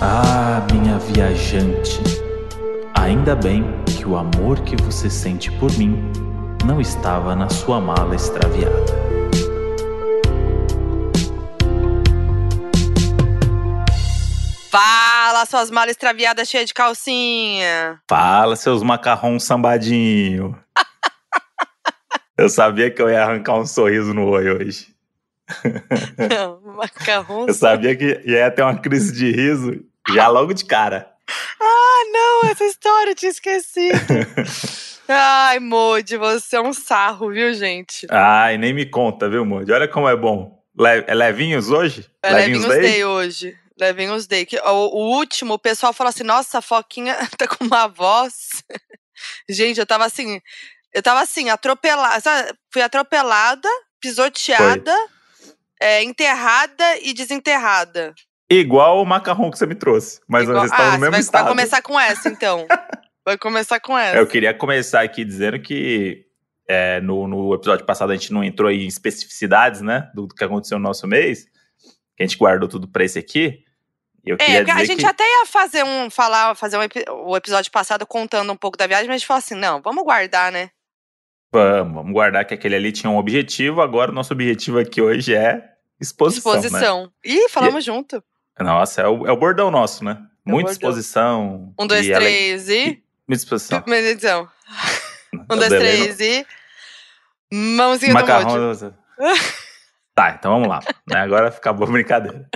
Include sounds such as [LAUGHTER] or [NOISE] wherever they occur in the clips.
Ah, minha viajante, ainda bem que o amor que você sente por mim não estava na sua mala extraviada. Fala, suas malas extraviadas cheias de calcinha. Fala, seus macarrão sambadinho. [LAUGHS] eu sabia que eu ia arrancar um sorriso no olho hoje. [LAUGHS] Não, macarrão. Eu sabia que ia ter uma crise de riso já logo de cara. Ah, não, essa história eu tinha esquecido. [LAUGHS] Ai, Modi, você é um sarro, viu, gente? Ai, nem me conta, viu, Modi? Olha como é bom. Le é levinhos hoje? É levinhos, levinhos day? day hoje. Levinhos day. O, o último, o pessoal falou assim: nossa, a Foquinha [LAUGHS] tá com uma voz. gente, eu tava assim. Eu tava assim, atropelada. Fui atropelada, pisoteada, é, enterrada e desenterrada. Igual o macarrão que você me trouxe. Mas Igual... eles estavam ah, no mesmo vai, estado. Vai começar com essa, então. [LAUGHS] vai começar com essa. Eu queria começar aqui dizendo que é, no, no, episódio passado a gente não entrou em especificidades, né? Do, do que aconteceu no nosso mês. Que a gente guardou tudo pra esse aqui. Eu é, a gente que... até ia fazer um. falar, fazer um, o episódio passado contando um pouco da viagem, mas a gente falou assim: não, vamos guardar, né? Vamos, vamos guardar que aquele ali tinha um objetivo, agora o nosso objetivo aqui hoje é exposição. Né? Exposição. Né? Ih, falamos e... junto. Nossa, é o, é o bordão nosso, né? É Muita exposição. Um, dois, e três e. Muita exposição. Muita exposição. [LAUGHS] um, dois, três e. Mãozinha Macarrão. do Tá, então vamos lá. [LAUGHS] Né? Agora acabou a brincadeira.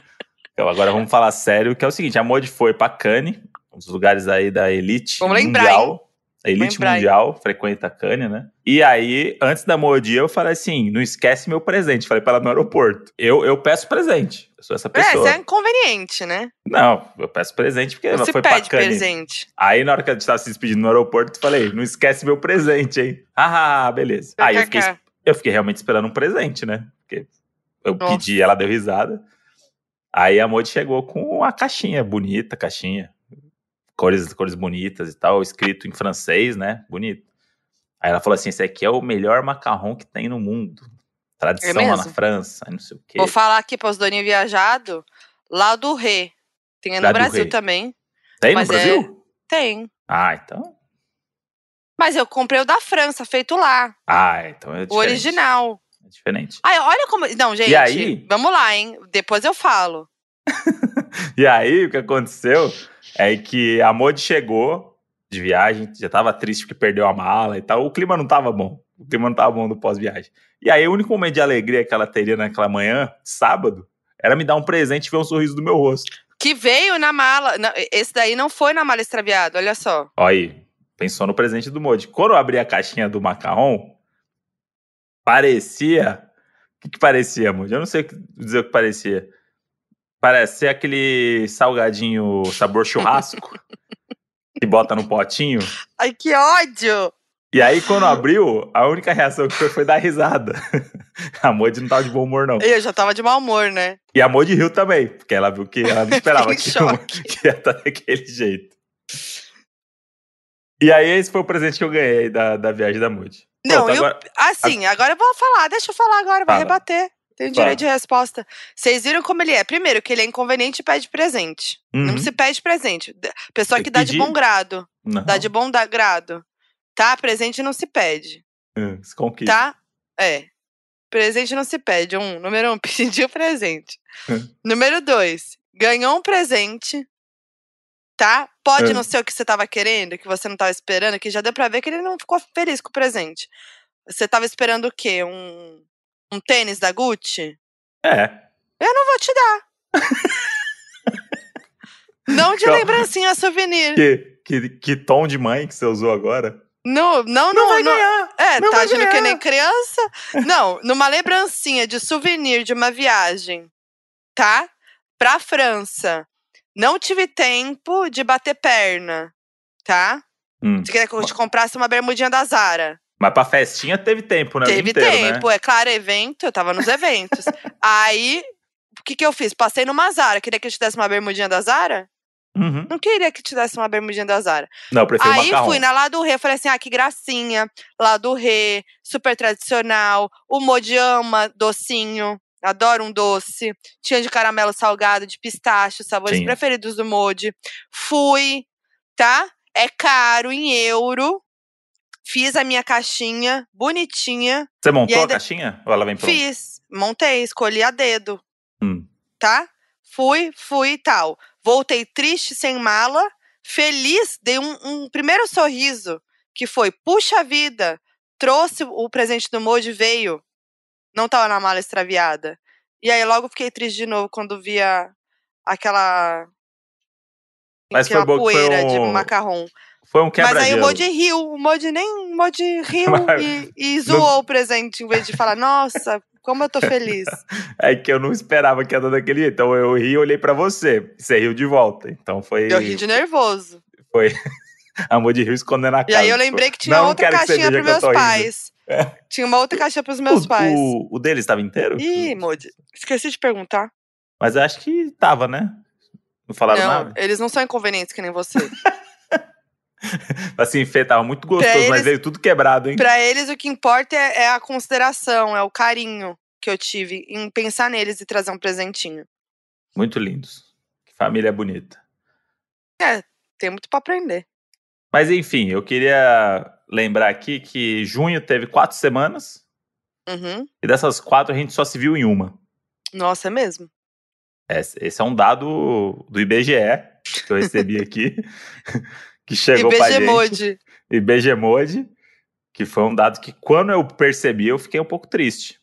Então, agora vamos falar sério, que é o seguinte: a Modi foi pra Cannes, um dos lugares aí da elite vamos mundial. Lembrar, hein? A elite mundial frequenta a Cânia, né? E aí, antes da Modia, eu falei assim: não esquece meu presente. Falei para ela no aeroporto. Eu, eu peço presente. Eu sou essa pessoa. É, isso é inconveniente, né? Não, eu peço presente porque não ela foi pra Cânia. presente. Aí, na hora que a gente tava se despedindo no aeroporto, eu falei: não esquece meu presente, hein? Ah, beleza. Aí eu fiquei, eu fiquei realmente esperando um presente, né? Porque eu Nossa. pedi, ela deu risada. Aí a Modi chegou com uma caixinha bonita, caixinha cores, cores bonitas e tal, escrito em francês, né? Bonito. Aí ela falou assim: esse aqui é o melhor macarrão que tem no mundo. Tradição é lá na França, não sei o quê. Vou falar aqui para os doninhos viajados, lá do Rê. Tem no Brasil também. Tem no Brasil? É... Tem. Ah, então. Mas eu comprei o da França, feito lá. Ah, então é diferente. O original. É diferente. Ai, olha como. Não, gente. E aí? Vamos lá, hein? Depois eu falo. [LAUGHS] [LAUGHS] e aí, o que aconteceu é que a Modi chegou de viagem, já tava triste porque perdeu a mala e tal. O clima não tava bom. O clima não tava bom do pós-viagem. E aí, o único momento de alegria que ela teria naquela manhã, sábado, era me dar um presente e ver um sorriso do meu rosto. Que veio na mala. Esse daí não foi na mala extraviada, olha só. Olha aí, pensou no presente do Modi. Quando eu abri a caixinha do macarrão, parecia. O que, que parecia, Modi? Eu não sei dizer o que parecia. Parece ser aquele salgadinho sabor churrasco [LAUGHS] que bota no potinho. Ai, que ódio! E aí, quando abriu, a única reação que foi foi dar risada. [LAUGHS] A Modi não tava de bom humor, não. Eu já tava de mau humor, né? E a Modi riu também, porque ela viu que ela não esperava [LAUGHS] que, que ia estar daquele jeito. E aí, esse foi o presente que eu ganhei da, da viagem da Modi. Não, Pronto, eu, agora, assim, agora eu vou falar, deixa eu falar agora, vai rebater. Tem direito de resposta. Vocês viram como ele é? Primeiro, que ele é inconveniente e pede presente. Uhum. Não se pede presente. Pessoa que dá de bom grado. Não. Dá de bom grado. Tá? Presente não se pede. Hum, se Tá? É. Presente não se pede. Um. Número um, [LAUGHS] pediu presente. Hum. [LAUGHS] Número dois, ganhou um presente. Tá? Pode hum. não ser o que você tava querendo, que você não tava esperando, que já deu pra ver que ele não ficou feliz com o presente. Você tava esperando o quê? Um um tênis da Gucci? É. Eu não vou te dar. [LAUGHS] não de lembrancinha souvenir. Que, que, que tom de mãe que você usou agora? No, não, não, não, vai ganhar. É, não tá agindo que nem criança? Não, numa lembrancinha de souvenir de uma viagem, tá? Pra França. Não tive tempo de bater perna, tá? Hum. Você queria que eu te comprasse uma bermudinha da Zara. Mas pra festinha teve tempo, né? Teve inteiro, né? tempo, né? é claro, evento, eu tava nos eventos. [LAUGHS] Aí, o que que eu fiz? Passei numa Zara. Queria que eu te desse uma bermudinha da Zara? Uhum. Não queria que te desse uma bermudinha da Zara. Não, eu prefiro Aí macarrão. fui na lá do Rê, falei assim: ah, que gracinha. Lá do Rê, super tradicional. O Modi ama docinho. Adoro um doce. Tinha de caramelo salgado, de pistache, os sabores Tinha. preferidos do Modi. Fui, tá? É caro em euro. Fiz a minha caixinha, bonitinha. Você montou a caixinha? Ou ela vem pronta? Fiz, montei, escolhi a dedo. Hum. Tá? Fui, fui e tal. Voltei triste, sem mala, feliz, dei um, um primeiro sorriso, que foi, puxa vida, trouxe o presente do Moji, veio não tava na mala extraviada. E aí logo fiquei triste de novo quando via aquela. Mas aquela foi poeira foi um... de macarrão. Foi um quebra Mas aí o Modi riu, o Modi nem o Modi riu [LAUGHS] e, e zoou o presente, em vez de falar, nossa, como eu tô feliz. [LAUGHS] É que eu não esperava que ia dar daquele jeito. Então eu ri e olhei pra você. Você riu de volta. Então foi. Eu ri de nervoso. Foi. [LAUGHS] A Modi riu escondendo a cara. E aí eu lembrei que tinha não, outra não caixinha pros meus pais. É. Tinha uma outra caixa pros meus o, pais. O, o deles estava inteiro? Ih, Modi. Esqueci de perguntar. Mas eu acho que tava, né? Não falaram não, nada? Eles não são inconvenientes que nem você. [LAUGHS] assim, Fê, tava muito gostoso, eles, mas veio tudo quebrado, hein? Pra eles, o que importa é, é, a consideração, é o carinho que eu tive em pensar neles e trazer um presentinho. Muito lindos. Que família bonita. É, tem muito pra aprender. Mas enfim, eu queria lembrar aqui que junho teve quatro semanas. Uhum. E dessas quatro a gente só se viu em uma. Nossa, é mesmo? Esse é um dado do IBGE que eu recebi aqui. [LAUGHS] que chegou pra gente. Mode. IBG Mode. Que foi um dado que quando eu percebi eu fiquei um pouco triste.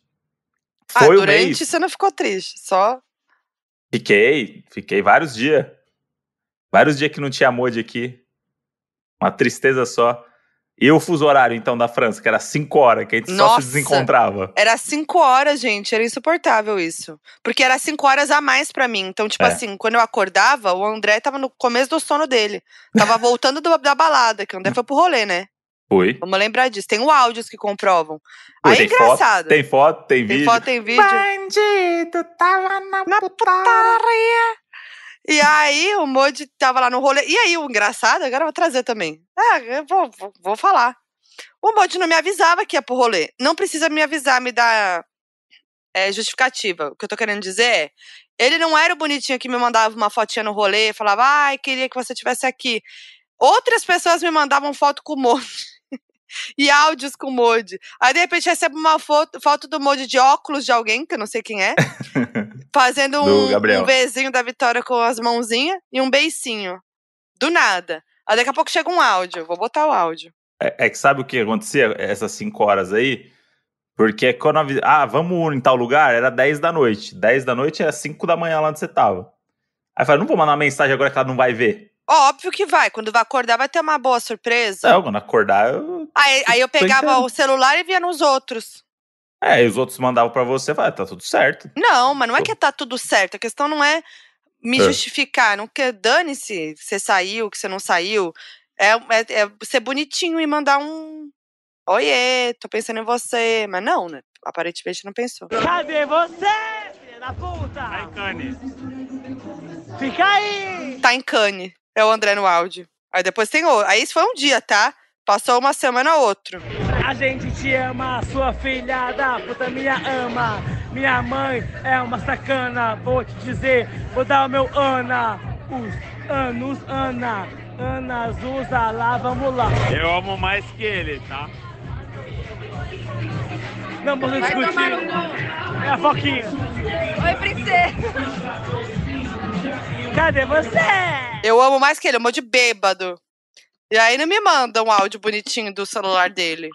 Ah, foi ah, durante mês... você não ficou triste, só... Fiquei, fiquei vários dias. Vários dias que não tinha Mode aqui. Uma tristeza só. E o fuso horário, então, da França, que era 5 horas, que a gente Nossa, só se desencontrava. Era 5 horas, gente. Era insuportável isso. Porque era 5 horas a mais para mim. Então, tipo é. assim, quando eu acordava, o André tava no começo do sono dele. Tava [LAUGHS] voltando do, da balada, que o André foi pro rolê, né? Foi. Vamos lembrar disso. Tem áudios que comprovam. Aí é engraçado. Foto, tem foto, tem, tem vídeo. Tem foto, tem vídeo. Bandido, tava na, na putaria. putaria. E aí o Modi tava lá no rolê. E aí, o engraçado, agora eu vou trazer também. É, eu vou, vou, vou falar. O Modi não me avisava que ia pro rolê. Não precisa me avisar, me dar é, justificativa. O que eu tô querendo dizer é. Ele não era o bonitinho que me mandava uma fotinha no rolê, falava, ai, queria que você estivesse aqui. Outras pessoas me mandavam foto com o Modi [LAUGHS] e áudios com o Modi. Aí, de repente, recebe uma foto, foto do Modi de óculos de alguém, que eu não sei quem é, [LAUGHS] fazendo um, um Vzinho da Vitória com as mãozinhas e um beicinho. Do nada. Aí, daqui a pouco chega um áudio. Vou botar o áudio. É, é que sabe o que acontecia essas cinco horas aí? Porque quando ah, vamos em tal lugar, era 10 da noite. 10 da noite era 5 da manhã lá onde você tava. Aí eu falei, não vou mandar uma mensagem agora que ela não vai ver. Óbvio que vai. Quando vai acordar, vai ter uma boa surpresa. Não, quando acordar, eu. Aí, aí eu pegava o celular e via nos outros. É, e os outros mandavam para você, vai, tá tudo certo. Não, mas não é que tá tudo certo. A questão não é me é. justificar. Não que dane-se que você saiu, que você não saiu. É, é, é, ser bonitinho e mandar um. Oiê, tô pensando em você. Mas não, né? Aparentemente não pensou. Cadê você, filha da puta? Tá em Cane. Fica aí! Tá em Cane. É o André no áudio. Aí depois tem outro. Aí isso foi um dia, tá? Passou uma semana outro. A gente te ama, sua filha da puta minha ama. Minha mãe é uma sacana, vou te dizer, vou dar o meu Ana. Os anos, Ana. Ana Azusa, lá, vamos lá. Eu amo mais que ele, tá? Não vamos discutir. É a Foquinha. Oi, princesa. Cadê você? Eu amo mais que ele, eu amo de bêbado. E aí não me manda um áudio bonitinho do celular dele.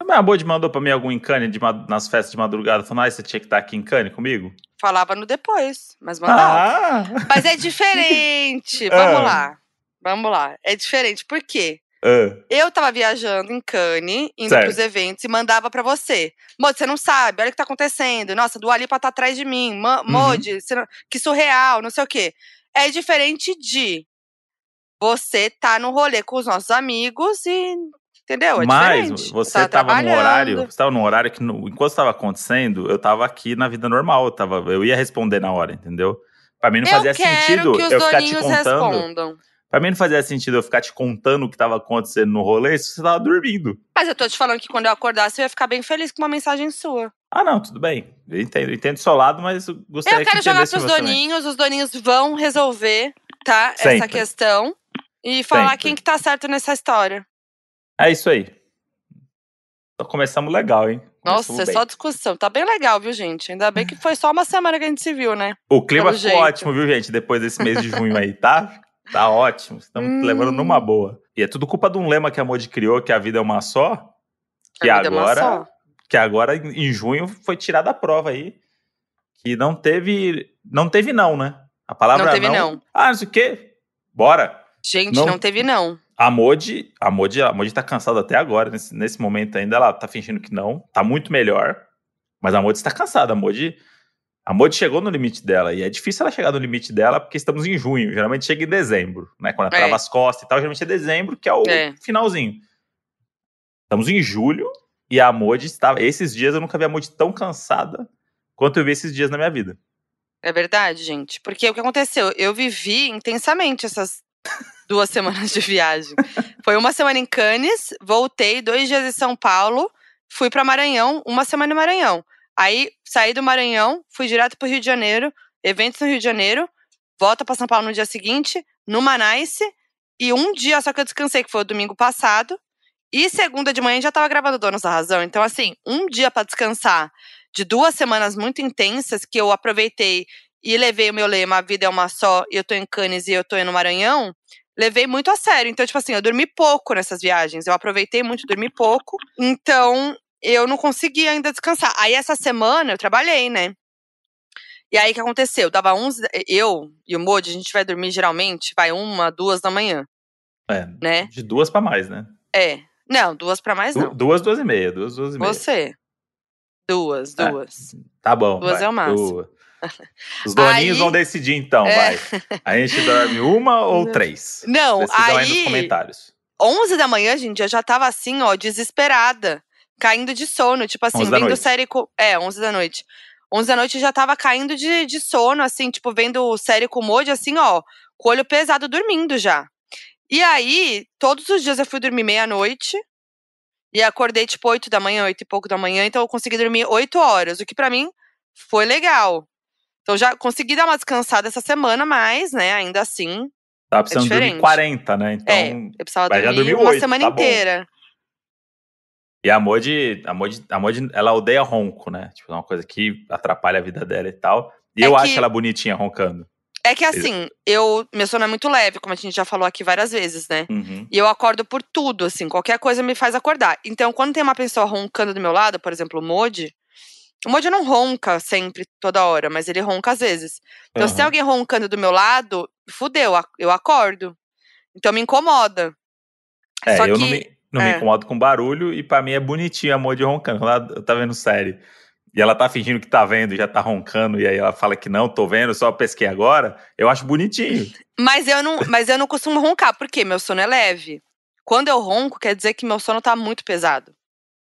A Bode mandou pra mim algum encane de, nas festas de madrugada, falando, ah, você tinha que estar aqui em Cane comigo? Falava no depois, mas mandava. Ah. Mas é diferente. [LAUGHS] Vamos ah. lá. Vamos lá. É diferente. Por quê? Uh. Eu tava viajando em Cannes, indo certo. pros eventos e mandava para você. Modi, você não sabe, olha o que tá acontecendo. Nossa, do Alipa tá atrás de mim. Modi, uhum. que surreal, não sei o quê. É diferente de você tá no rolê com os nossos amigos e. Entendeu? É Mas você tava num horário. Você tava num horário que, no, enquanto estava acontecendo, eu tava aqui na vida normal. Eu, tava, eu ia responder na hora, entendeu? Pra mim não fazia sentido eu ficar te contando. Respondam. Pra mim não fazia sentido eu ficar te contando o que tava acontecendo no rolê se você tava dormindo. Mas eu tô te falando que quando eu acordasse eu ia ficar bem feliz com uma mensagem sua. Ah, não, tudo bem. Eu entendo, eu entendo do seu lado, mas eu gostaria Eu quero que jogar pros doninhos, também. os doninhos vão resolver, tá? Sempre. Essa questão. E falar Sempre. quem que tá certo nessa história. É isso aí. Então começamos legal, hein? Nossa, é bem. só discussão. Tá bem legal, viu, gente? Ainda bem que foi só uma semana que a gente se viu, né? O clima pelo ficou jeito. ótimo, viu, gente? Depois desse mês de junho aí, tá? [LAUGHS] Tá ótimo. Estamos Hum. levando numa boa. E é tudo culpa de um lema que a Modi criou, que a vida é uma só. Que A vida é uma agora, só. que agora em junho foi tirada a prova aí. Que não teve. Não teve não, né? A palavra Não teve não. Ah, não sei o quê. Bora. Gente, Não- não, teve não. A Modi, a Modi, a Modi tá cansada até agora, nesse, nesse momento ainda, ela tá fingindo que não, tá muito melhor, mas a Modi está cansada, a Modi, a Modi chegou no limite dela, e é difícil ela chegar no limite dela, porque estamos em junho, geralmente chega em dezembro, né, quando ela É. trava as costas e tal, geralmente é dezembro, que é o É. finalzinho. Estamos em julho, e a Modi estava, esses dias eu nunca vi a Modi tão cansada quanto eu vi esses dias na minha vida. É verdade, gente. Porque o que aconteceu? Eu vivi intensamente essas duas [LAUGHS] semanas de viagem. Foi uma semana em Cannes, voltei dois dias em São Paulo, fui para Maranhão, uma semana em Maranhão. Aí saí do Maranhão, fui direto pro Rio de Janeiro, eventos no Rio de Janeiro, volta para São Paulo no dia seguinte, no Manice, e um dia só que eu descansei, que foi o domingo passado. E segunda de manhã já tava gravando Donos da Razão. Então, assim, um dia para descansar de duas semanas muito intensas que eu aproveitei e levei o meu lema A Vida é uma só, e eu tô em Cannes e eu tô no Maranhão, levei muito a sério. Então, tipo assim, eu dormi pouco nessas viagens. Eu aproveitei muito, dormi pouco. Então, eu não consegui ainda descansar. Aí, essa semana, eu trabalhei, né? E aí, o que aconteceu? Dava 11... Eu e o Modi, a gente vai dormir, geralmente, vai uma, duas da manhã, É, né? de duas pra mais, né? É. Não, duas pra mais Du- não. duas, duas e meia, duas, duas e meia. Você. Duas, É. duas. Tá bom. Duas vai, é o máximo. duas. Os doninhos Aí- vão decidir então, É. vai. A gente dorme uma [LAUGHS] ou três? Não, Decidam aí nos aí... comentários. 11 da manhã, gente, eu já tava assim, ó, desesperada. Caindo de sono. Tipo assim, 11 da vendo série com. É, 11 da noite. 11 da noite eu já tava caindo de, de sono, assim, tipo, vendo série com o Moji, assim, ó, com o olho pesado dormindo já. E aí, todos os dias eu fui dormir meia-noite. E acordei, tipo, 8 da manhã, 8 e pouco da manhã. Então eu consegui dormir 8 horas, o que pra mim foi legal. Então já consegui dar uma descansada essa semana, mas, né, ainda assim, Tava precisando dormir diferente. 40, né? Então. é, eu precisava dormir dormiu uma semana tá bom. inteira. E a Modi, a Modi, a Modi, ela odeia ronco, né? Tipo, é uma coisa que atrapalha a vida dela e tal. E É eu que- acho ela bonitinha roncando. É que assim, eu, meu sono é muito leve, como a gente já falou aqui várias vezes, né? Uhum. E eu acordo por tudo, assim, qualquer coisa me faz acordar. Então, quando tem uma pessoa roncando do meu lado, por exemplo, o Modi, o Modi não ronca sempre, toda hora, mas ele ronca às vezes. Então, se tem alguém roncando do meu lado, fudeu, eu acordo. Então, me incomoda. É, Só eu que. não, me, não me é. incomodo com barulho e pra mim é bonitinho a Modi roncando. Ela tá vendo série e ela tá fingindo que tá vendo e já tá roncando, e aí ela fala que não, tô vendo, só pesquei agora, eu acho bonitinho. Mas eu não, mas eu não costumo roncar, porque meu sono é leve. Quando eu ronco, quer dizer que meu sono tá muito pesado.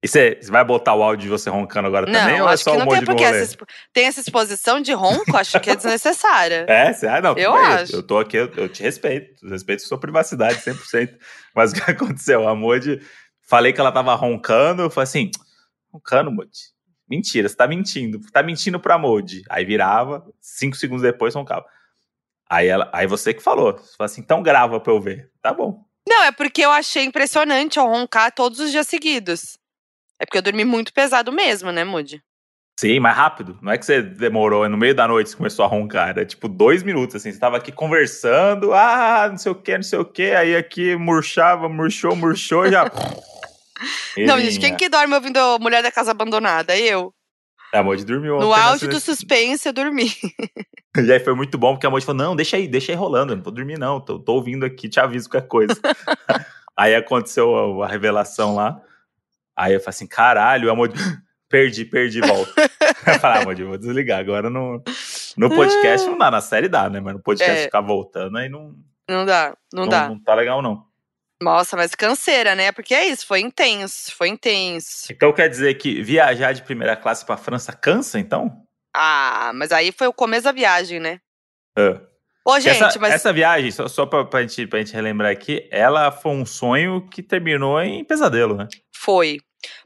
E você vai botar o áudio de você roncando agora também? Não, ou é só que não tem porque essa, tem essa exposição de ronco, acho que é desnecessária. [LAUGHS] É, você, ah, não, Eu bem, acho. Eu tô aqui, eu, eu te respeito, respeito sua privacidade 100%. [LAUGHS] Mas o que aconteceu? A Modi, falei que ela tava roncando, eu falei assim, roncando, Modi? Mentira, você tá mentindo. Tá mentindo pra Modi. Aí virava, cinco segundos depois roncava. Aí, ela, aí você que falou, você falou assim, então grava pra eu ver. Tá bom. Não, é porque eu achei impressionante eu roncar todos os dias seguidos. É porque eu dormi muito pesado mesmo, né, Moody? Sim, mais rápido. Não é que você demorou, é no meio da noite você começou a roncar. Era tipo dois minutos, assim. Você tava aqui conversando, ah, não sei o que, não sei o que. Aí aqui murchava, murchou, murchou, já. [LAUGHS] Não, gente, quem que dorme ouvindo Mulher da Casa Abandonada? Eu. A Moji dormiu No auge do nesse- suspense, eu dormi. [LAUGHS] E aí foi muito bom, porque a Moji falou: não, deixa aí, deixa aí rolando, eu não vou dormir, não. Tô, tô ouvindo aqui, te aviso qualquer coisa. [LAUGHS] aí aconteceu a, a revelação lá. Aí eu falei assim: caralho, a Moji. [GASPS] Perdi, perdi, volta. [LAUGHS] eu falei, ah, Moji, vou desligar. Agora no, no podcast não dá, na série dá, né? Mas no podcast É. ficar voltando aí não, Não dá, não, dá. não tá legal, não. Nossa, mas canseira, né? Porque é isso, foi intenso, foi intenso. Então quer dizer que viajar de primeira classe pra França cansa, então? Ah, mas aí foi o começo da viagem, né? É. Ô, gente, essa, mas. essa viagem, só, só pra, pra, gente, pra gente relembrar aqui, ela foi um sonho que terminou em pesadelo, né? Foi.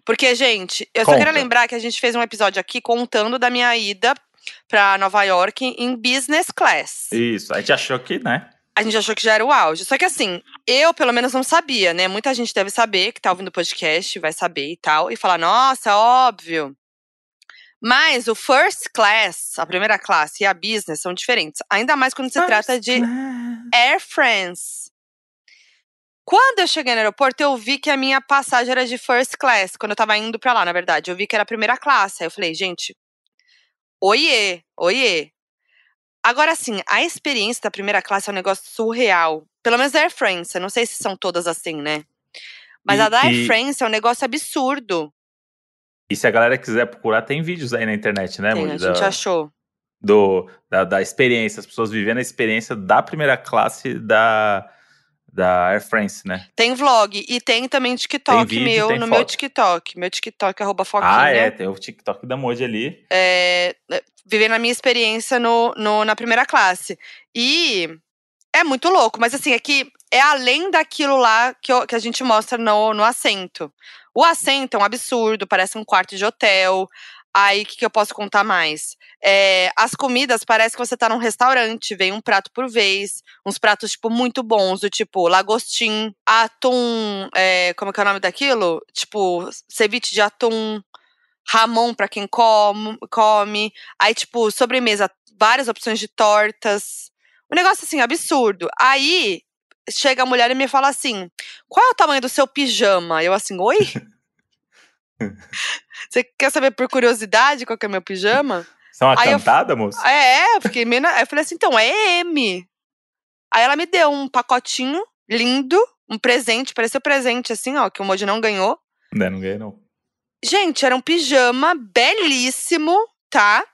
Porque, gente, eu Conta. só queria lembrar que a gente fez um episódio aqui contando da minha ida pra Nova York em business class. Isso, a gente achou que, né? A gente achou que já era o auge. Só que assim, eu pelo menos não sabia, né? Muita gente deve saber, que tá ouvindo o podcast, vai saber e tal, e falar, nossa, óbvio. Mas o first class, a primeira classe e a business são diferentes. Ainda mais quando se first trata de class. Air France. Quando eu cheguei no aeroporto, eu vi que a minha passagem era de first class. Quando eu tava indo pra lá, na verdade. Eu vi que era a primeira classe. Aí eu falei, gente, oiê, oiê. Agora, assim, a experiência da primeira classe é um negócio surreal. Pelo menos da Air France. Eu não sei se são todas assim, né? Mas e, a da Air e... France é um negócio absurdo. E se a galera quiser procurar, tem vídeos aí na internet, né, Tem, a gente da, achou. Do, da, da experiência, as pessoas vivendo a experiência da primeira classe da, da Air France, né? Tem vlog e tem também TikTok tem vídeo, meu, no foto. meu TikTok. Meu TikTok, arroba Foquinha. Ah, é, tem o TikTok da Modi ali. É, é, vivendo a minha experiência no, no, na primeira classe. E é muito louco, mas assim, é que é além daquilo lá que, eu, que a gente mostra no, no assento. O assento é um absurdo, parece um quarto de hotel. Aí, o que, que, eu posso contar mais? É, as comidas, parece que você tá num restaurante, vem um prato por vez, uns pratos, tipo, muito bons, do tipo lagostim, atum, é, como é que é o nome daquilo? Tipo, ceviche de atum, ramon para quem come, come, aí, tipo, sobremesa, várias opções de tortas, um negócio, assim, absurdo. Aí, chega a mulher e me fala assim, qual é o tamanho do seu pijama? Eu assim, oi? [LAUGHS] Você quer saber por curiosidade qual que é meu pijama? Você é uma Aí cantada, eu, moça? É, eu fiquei meio. Eu falei assim, então, é M. Aí ela me deu um pacotinho lindo, um presente, pareceu presente, assim, ó, que o Moji não ganhou. Não, não ganhei, não. Gente, era um pijama belíssimo, tá?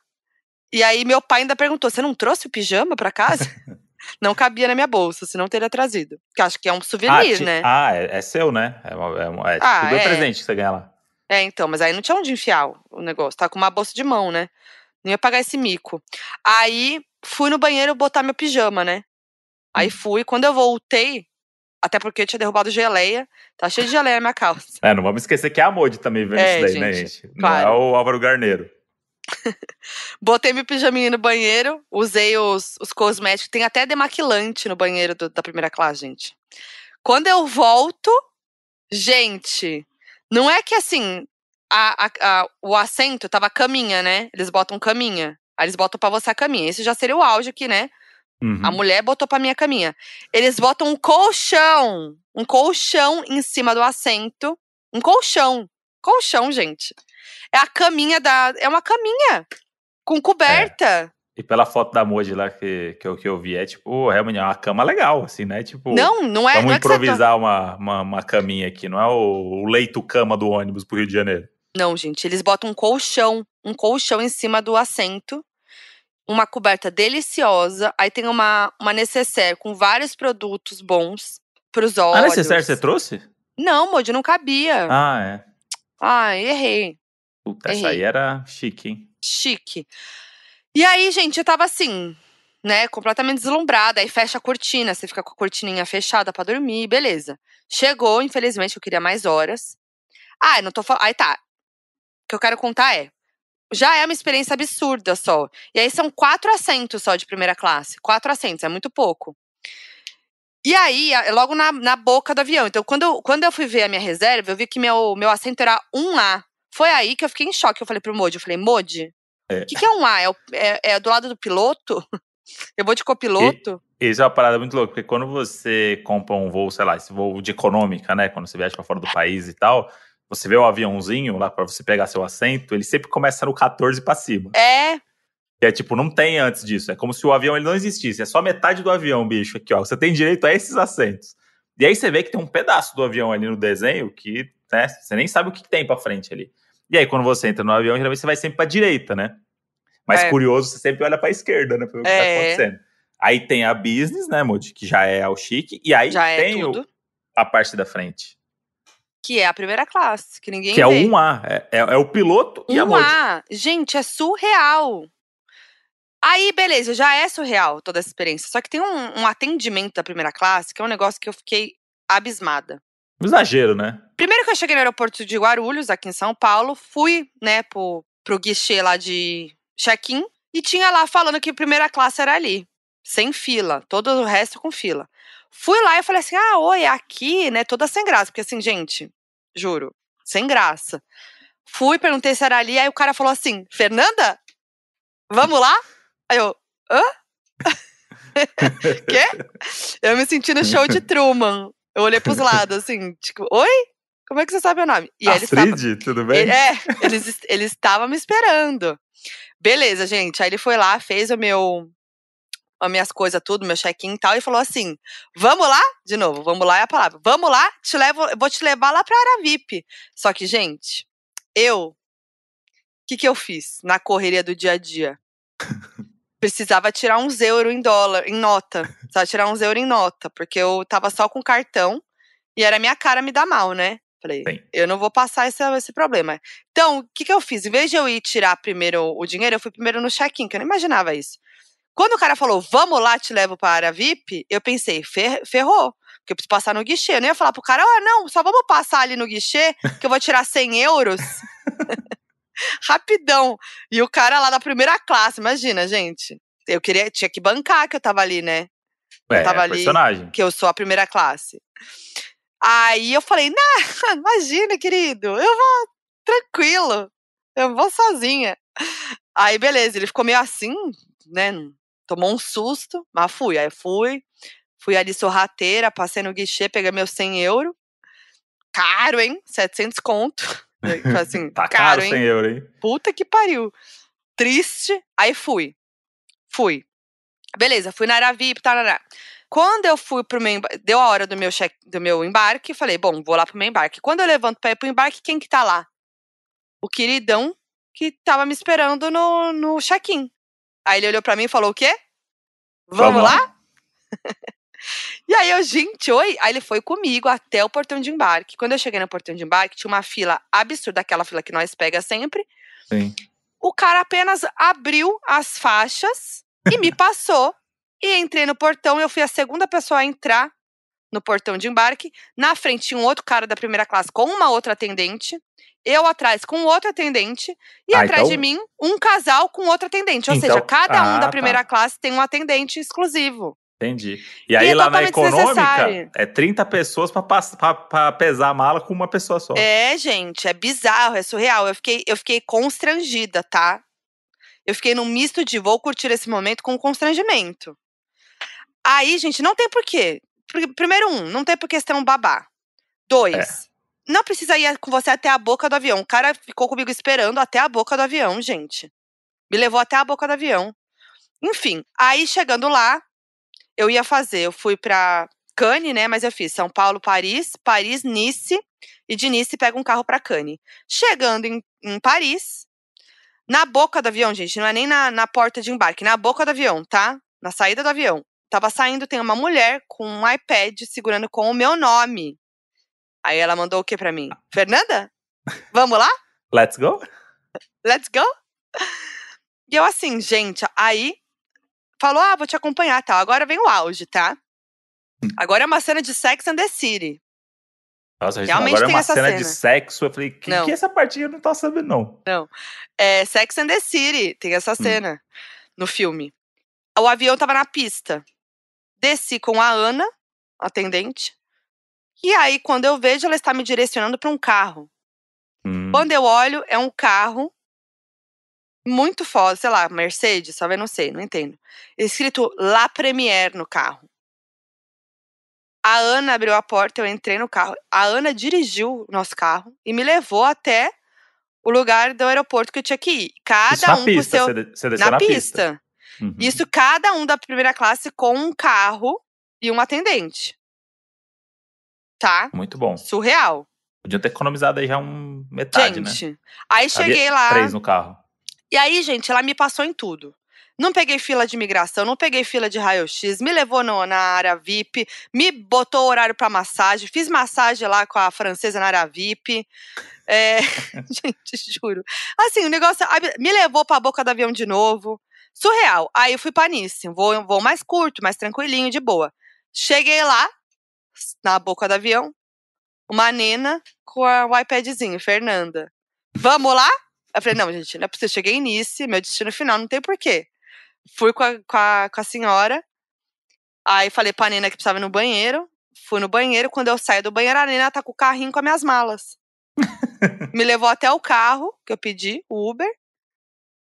E aí meu pai ainda perguntou: você não trouxe o pijama pra casa? [LAUGHS] não cabia na minha bolsa, senão teria trazido. Que acho que é um souvenir, ah, né? Ah, é, é, seu, né? É, é, é ah, tudo é presente que você ganha lá. É, então, mas aí não tinha onde enfiar o negócio. Tá com uma bolsa de mão, né? Não ia pagar esse mico. Aí fui no banheiro botar meu pijama, né? Aí hum. fui. Quando eu voltei, até porque eu tinha derrubado geleia, tá cheio de geleia na minha [LAUGHS] calça. É, não vamos esquecer que é a Modi também vendo é, isso daí, né, gente, né, gente? Claro. Não é o Álvaro Garneiro. Botei meu pijaminha no banheiro, usei os, os cosméticos. Tem até demaquilante no banheiro do, da primeira classe, gente. Quando eu volto, gente, não é que assim, a, a, a, o assento tava caminha, né? Eles botam caminha. Aí eles botam pra você a caminha. Esse já seria o auge aqui, né? Uhum. A mulher botou pra minha caminha. Eles botam um colchão. Um colchão em cima do assento. Um colchão. Colchão, gente. É a caminha da. É uma caminha. Com coberta. É. E pela foto da Moji lá que, que, eu, que eu vi, é tipo, realmente é uma cama legal, assim, né? Tipo, não, não é. Vamos não é improvisar tá... uma, uma, uma, caminha aqui, não é o, o leito-cama do ônibus pro Rio de Janeiro. Não, gente, eles botam um colchão, um colchão em cima do assento, uma coberta deliciosa, aí tem uma, uma necessaire com vários produtos bons pros olhos. A necessaire você trouxe? Não, Moji, não cabia. Ah, é. Ah, errei. Puta, errei. essa aí era chique, hein? Chique. E aí, gente, eu tava assim, né, completamente deslumbrada. Aí fecha a cortina, você fica com a cortininha fechada para dormir, beleza. Chegou, infelizmente, eu queria mais horas. Ah, não tô falando. Aí tá. O que eu quero contar é. Já é uma experiência absurda só. E aí são quatro assentos só de primeira classe. Quatro assentos, é muito pouco. E aí, logo na, na boca do avião. Então, quando eu, quando eu fui ver a minha reserva, eu vi que meu, meu assento era 1A. Foi aí que eu fiquei em choque. Eu falei pro Modi, eu falei, Modi, o é. que, que, é um A? É, é, é, do lado do piloto? [LAUGHS] Eu vou de copiloto? E, isso é uma parada muito louca, porque quando você compra um voo, sei lá, esse voo de econômica, né? Quando você viaja para fora do país e tal, você vê o aviãozinho lá para você pegar seu assento, ele sempre começa no 14 para cima. É. E é tipo, não tem antes disso. É como se o avião ele não existisse. É só metade do avião, bicho. Aqui, ó. Você tem direito a esses assentos. E aí você vê que tem um pedaço do avião ali no desenho que, né, você nem sabe o que tem para frente ali. E aí, quando você entra no avião, geralmente você vai sempre pra direita, né? Mas é. curioso, você sempre olha pra esquerda, né? Pra ver o que tá é. tá acontecendo. Aí tem a business, né, Moody? Que já é o chique. E aí já é tem o, a parte da frente. Que é a primeira classe, que ninguém Que vê. é o 1A. É, é, é, o piloto 1A. e a Moody. 1A. Gente, é surreal. Aí, beleza, já é surreal toda essa experiência. Só que tem um, um atendimento da primeira classe que é um negócio que eu fiquei abismada. Exagero, né? Primeiro que eu cheguei no aeroporto de Guarulhos, aqui em São Paulo, fui, né, pro, pro guichê lá de check-in e tinha lá falando que primeira classe era ali, sem fila, todo o resto com fila. Fui lá e falei assim: ah, oi, é aqui, né? Toda sem graça, porque assim, gente, juro, sem graça. Fui, perguntei se era ali, aí o cara falou assim: Fernanda, vamos lá? Aí eu, hã? [LAUGHS] Quê? Eu me senti no show de [LAUGHS] Truman. Eu olhei pros [LAUGHS] lados, assim, tipo, oi? Como é que você sabe o nome? E Astrid, eles tudo bem? É, eles eles estavam me esperando. Beleza, gente. Aí ele foi lá, fez o meu as minhas coisas tudo, meu check-in e tal, e falou assim: "Vamos lá?" De novo, "Vamos lá" é a palavra. "Vamos lá, te levo, vou te levar lá pra área VIP". Só que, gente, eu o que que eu fiz na correria do dia a dia? Precisava tirar uns euros em dólar, em nota. [LAUGHS] Precisava tirar uns euros em nota, porque eu tava só com cartão e era minha cara me dar mal, né? Falei, Sim. eu não vou passar esse, esse problema. Então, o que, que eu fiz? Em vez de eu ir tirar primeiro o dinheiro, eu fui primeiro no check-in, que eu não imaginava isso. Quando o cara falou, vamos lá, te levo para a área VIP, eu pensei, fer ferrou. Porque eu preciso passar no guichê. Eu não ia falar pro cara, ah, não, só vamos passar ali no guichê, que eu vou tirar 100 euros. [LAUGHS] [LAUGHS] Rapidão. E o cara lá da primeira classe, imagina, gente. Eu queria, tinha que bancar que eu tava ali, né? Eu é, tava ali, personagem. que eu sou a primeira classe. Aí eu falei, nah, [LAUGHS] imagina, querido, eu vou tranquilo, eu vou sozinha. Aí, beleza, ele ficou meio assim, né? Tomou um susto, mas fui. Aí fui, fui ali sorrateira, passei no guichê, peguei meus 100 euros. Caro, hein? 700 conto. Assim, [LAUGHS] tá caro, caro 100 hein? euros, hein? Puta que pariu. Triste. Aí fui. Fui. Beleza, fui na área VIP, tarará. Quando eu fui pro meu deu a hora do meu check, do meu embarque, falei, bom, vou lá pro meu embarque. Quando eu levanto para ir pro embarque, quem que tá lá? O queridão que tava me esperando no, no check-in. Aí ele olhou para mim e falou: "O quê? Vamos, Vamos lá?" [LAUGHS] e aí eu, gente, oi. Aí ele foi comigo até o portão de embarque. Quando eu cheguei no portão de embarque, tinha uma fila absurda, aquela fila que nós pega sempre. Sim. O cara apenas abriu as faixas e me [LAUGHS] passou e entrei no portão, eu fui a segunda pessoa a entrar no portão de embarque. Na frente tinha um outro cara da primeira classe com uma outra atendente. Eu atrás com outro atendente. E ah, atrás então... de mim, um casal com outro atendente. Ou então... seja, cada um da ah, primeira tá. classe tem um atendente exclusivo. Entendi. E aí e é lá na econômica, é 30 pessoas para pesar a mala com uma pessoa só. É, gente, é bizarro, é surreal. Eu fiquei, eu fiquei constrangida, tá? Eu fiquei num misto de vou curtir esse momento com constrangimento. Aí, gente, não tem porquê. Primeiro, um, não tem por questão babá. Dois, é. não precisa ir com você até a boca do avião. O cara ficou comigo esperando até a boca do avião, gente. Me levou até a boca do avião. Enfim, aí chegando lá, eu ia fazer, eu fui pra Cannes, né? Mas eu fiz São Paulo, Paris, Paris, Nice. E de Nice pega um carro pra Cannes. Chegando em, em Paris, na boca do avião, gente, não é nem na, na porta de embarque, na boca do avião, tá? Na saída do avião. Tava saindo, tem uma mulher com um iPad segurando com o meu nome. Aí ela mandou o que pra mim? Fernanda? Vamos lá? Let's go? Let's go? E eu assim, gente, aí falou: ah, vou te acompanhar tal. Agora vem o auge, tá? Hum. Agora é uma cena de Sex and the City. Nossa, Realmente agora é uma cena, cena, de sexo. Eu falei, que, que é essa partinha? Não tô sabendo, não. Não. É Sex and the City, tem essa hum. cena hum. no filme. O avião tava na pista. Desci com a Ana, atendente. E aí, quando eu vejo, ela está me direcionando para um carro. Hum. Quando eu olho, é um carro muito foda, sei lá, Mercedes, talvez não sei, não entendo. Escrito La Première no carro. A Ana abriu a porta, eu entrei no carro. A Ana dirigiu o nosso carro e me levou até o lugar do aeroporto que eu tinha que ir. Cada Isso um pista, seu... você, você na, na pista. pista. Uhum. Isso cada um da primeira classe com um carro e um atendente. Tá? Muito bom. Surreal. Podia ter economizado aí já um metade, né? gente, né? Aí cheguei Havia lá. Três no carro. E aí, gente, ela me passou em tudo. Não peguei fila de imigração, não peguei fila de raio-x, me levou no, na área VIP, me botou horário para massagem, fiz massagem lá com a francesa na área VIP. É, [LAUGHS] [LAUGHS] gente, juro. Assim, o negócio me levou pra boca do avião de novo. Surreal. Aí eu fui pra Nice, um voo, um voo mais curto, mais tranquilinho, de boa. Cheguei lá, na boca do avião, uma nena com a, o iPadzinho, Fernanda. Vamos lá? Eu falei, não, gente, não é possível. Cheguei nisso, meu destino final, não tem porquê. Fui com a, com a, com a senhora, aí falei pra nena que precisava ir no banheiro. Fui no banheiro, quando eu saio do banheiro, a nena tá com o carrinho com as minhas malas. [LAUGHS] Me levou até o carro que eu pedi, o Uber.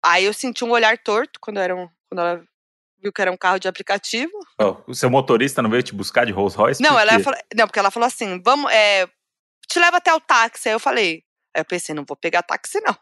Aí eu senti um olhar torto quando, era um, quando ela viu que era um carro de aplicativo. Oh, o seu motorista não veio te buscar de Rolls Royce? Não, ela falou, não, porque ela falou assim: vamos, é, te leva até o táxi. Aí eu falei, aí eu pensei, não vou pegar táxi, não.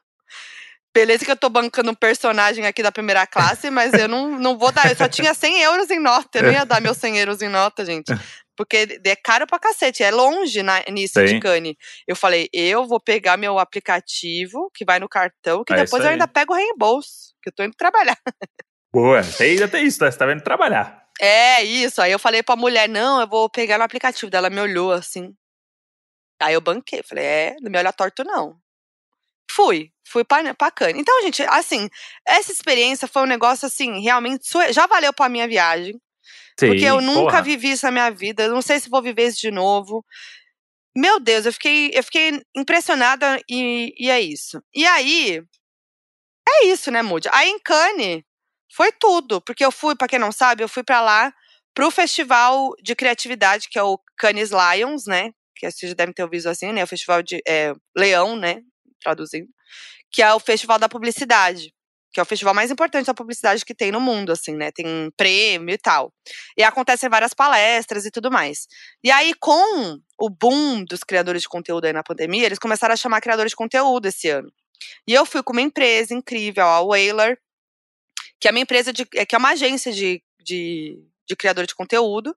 Beleza que eu tô bancando um personagem aqui da primeira classe, mas eu não, não vou dar. Eu só tinha 100 euros em nota. Eu não ia dar meus 100 euros em nota, gente. Porque é caro pra cacete. É longe na, nisso Sim. de Cane. Eu falei, eu vou pegar meu aplicativo, que vai no cartão, que é depois eu ainda pego o reembolso. Que eu tô indo trabalhar. Boa, ainda tem isso, né? Você tá vendo trabalhar. É, isso. Aí eu falei pra mulher, não, eu vou pegar no aplicativo dela. Me olhou assim. Aí eu banquei. Falei, é, não me olha torto, não. Fui, fui pra, pra Cannes. Então, gente, assim, essa experiência foi um negócio, assim, realmente, já valeu pra minha viagem. Sim, porque eu nunca porra. vivi isso na minha vida, não sei se vou viver isso de novo. Meu Deus, eu fiquei, eu fiquei impressionada e, e é isso. E aí, é isso, né, Moody? Aí em Cannes, foi tudo, porque eu fui, para quem não sabe, eu fui para lá pro festival de criatividade, que é o Cannes Lions, né? Que vocês já devem ter ouvido assim, né? O festival de é, Leão, né? Traduzindo. Que é o festival da publicidade. Que é o festival mais importante da publicidade que tem no mundo, assim, né? Tem prêmio e tal. E acontecem várias palestras e tudo mais. E aí, com o boom dos criadores de conteúdo aí na pandemia, eles começaram a chamar criadores de conteúdo esse ano. E eu fui com uma empresa incrível, a Whaler, que é uma empresa de, que é uma agência de, de, de criador de conteúdo.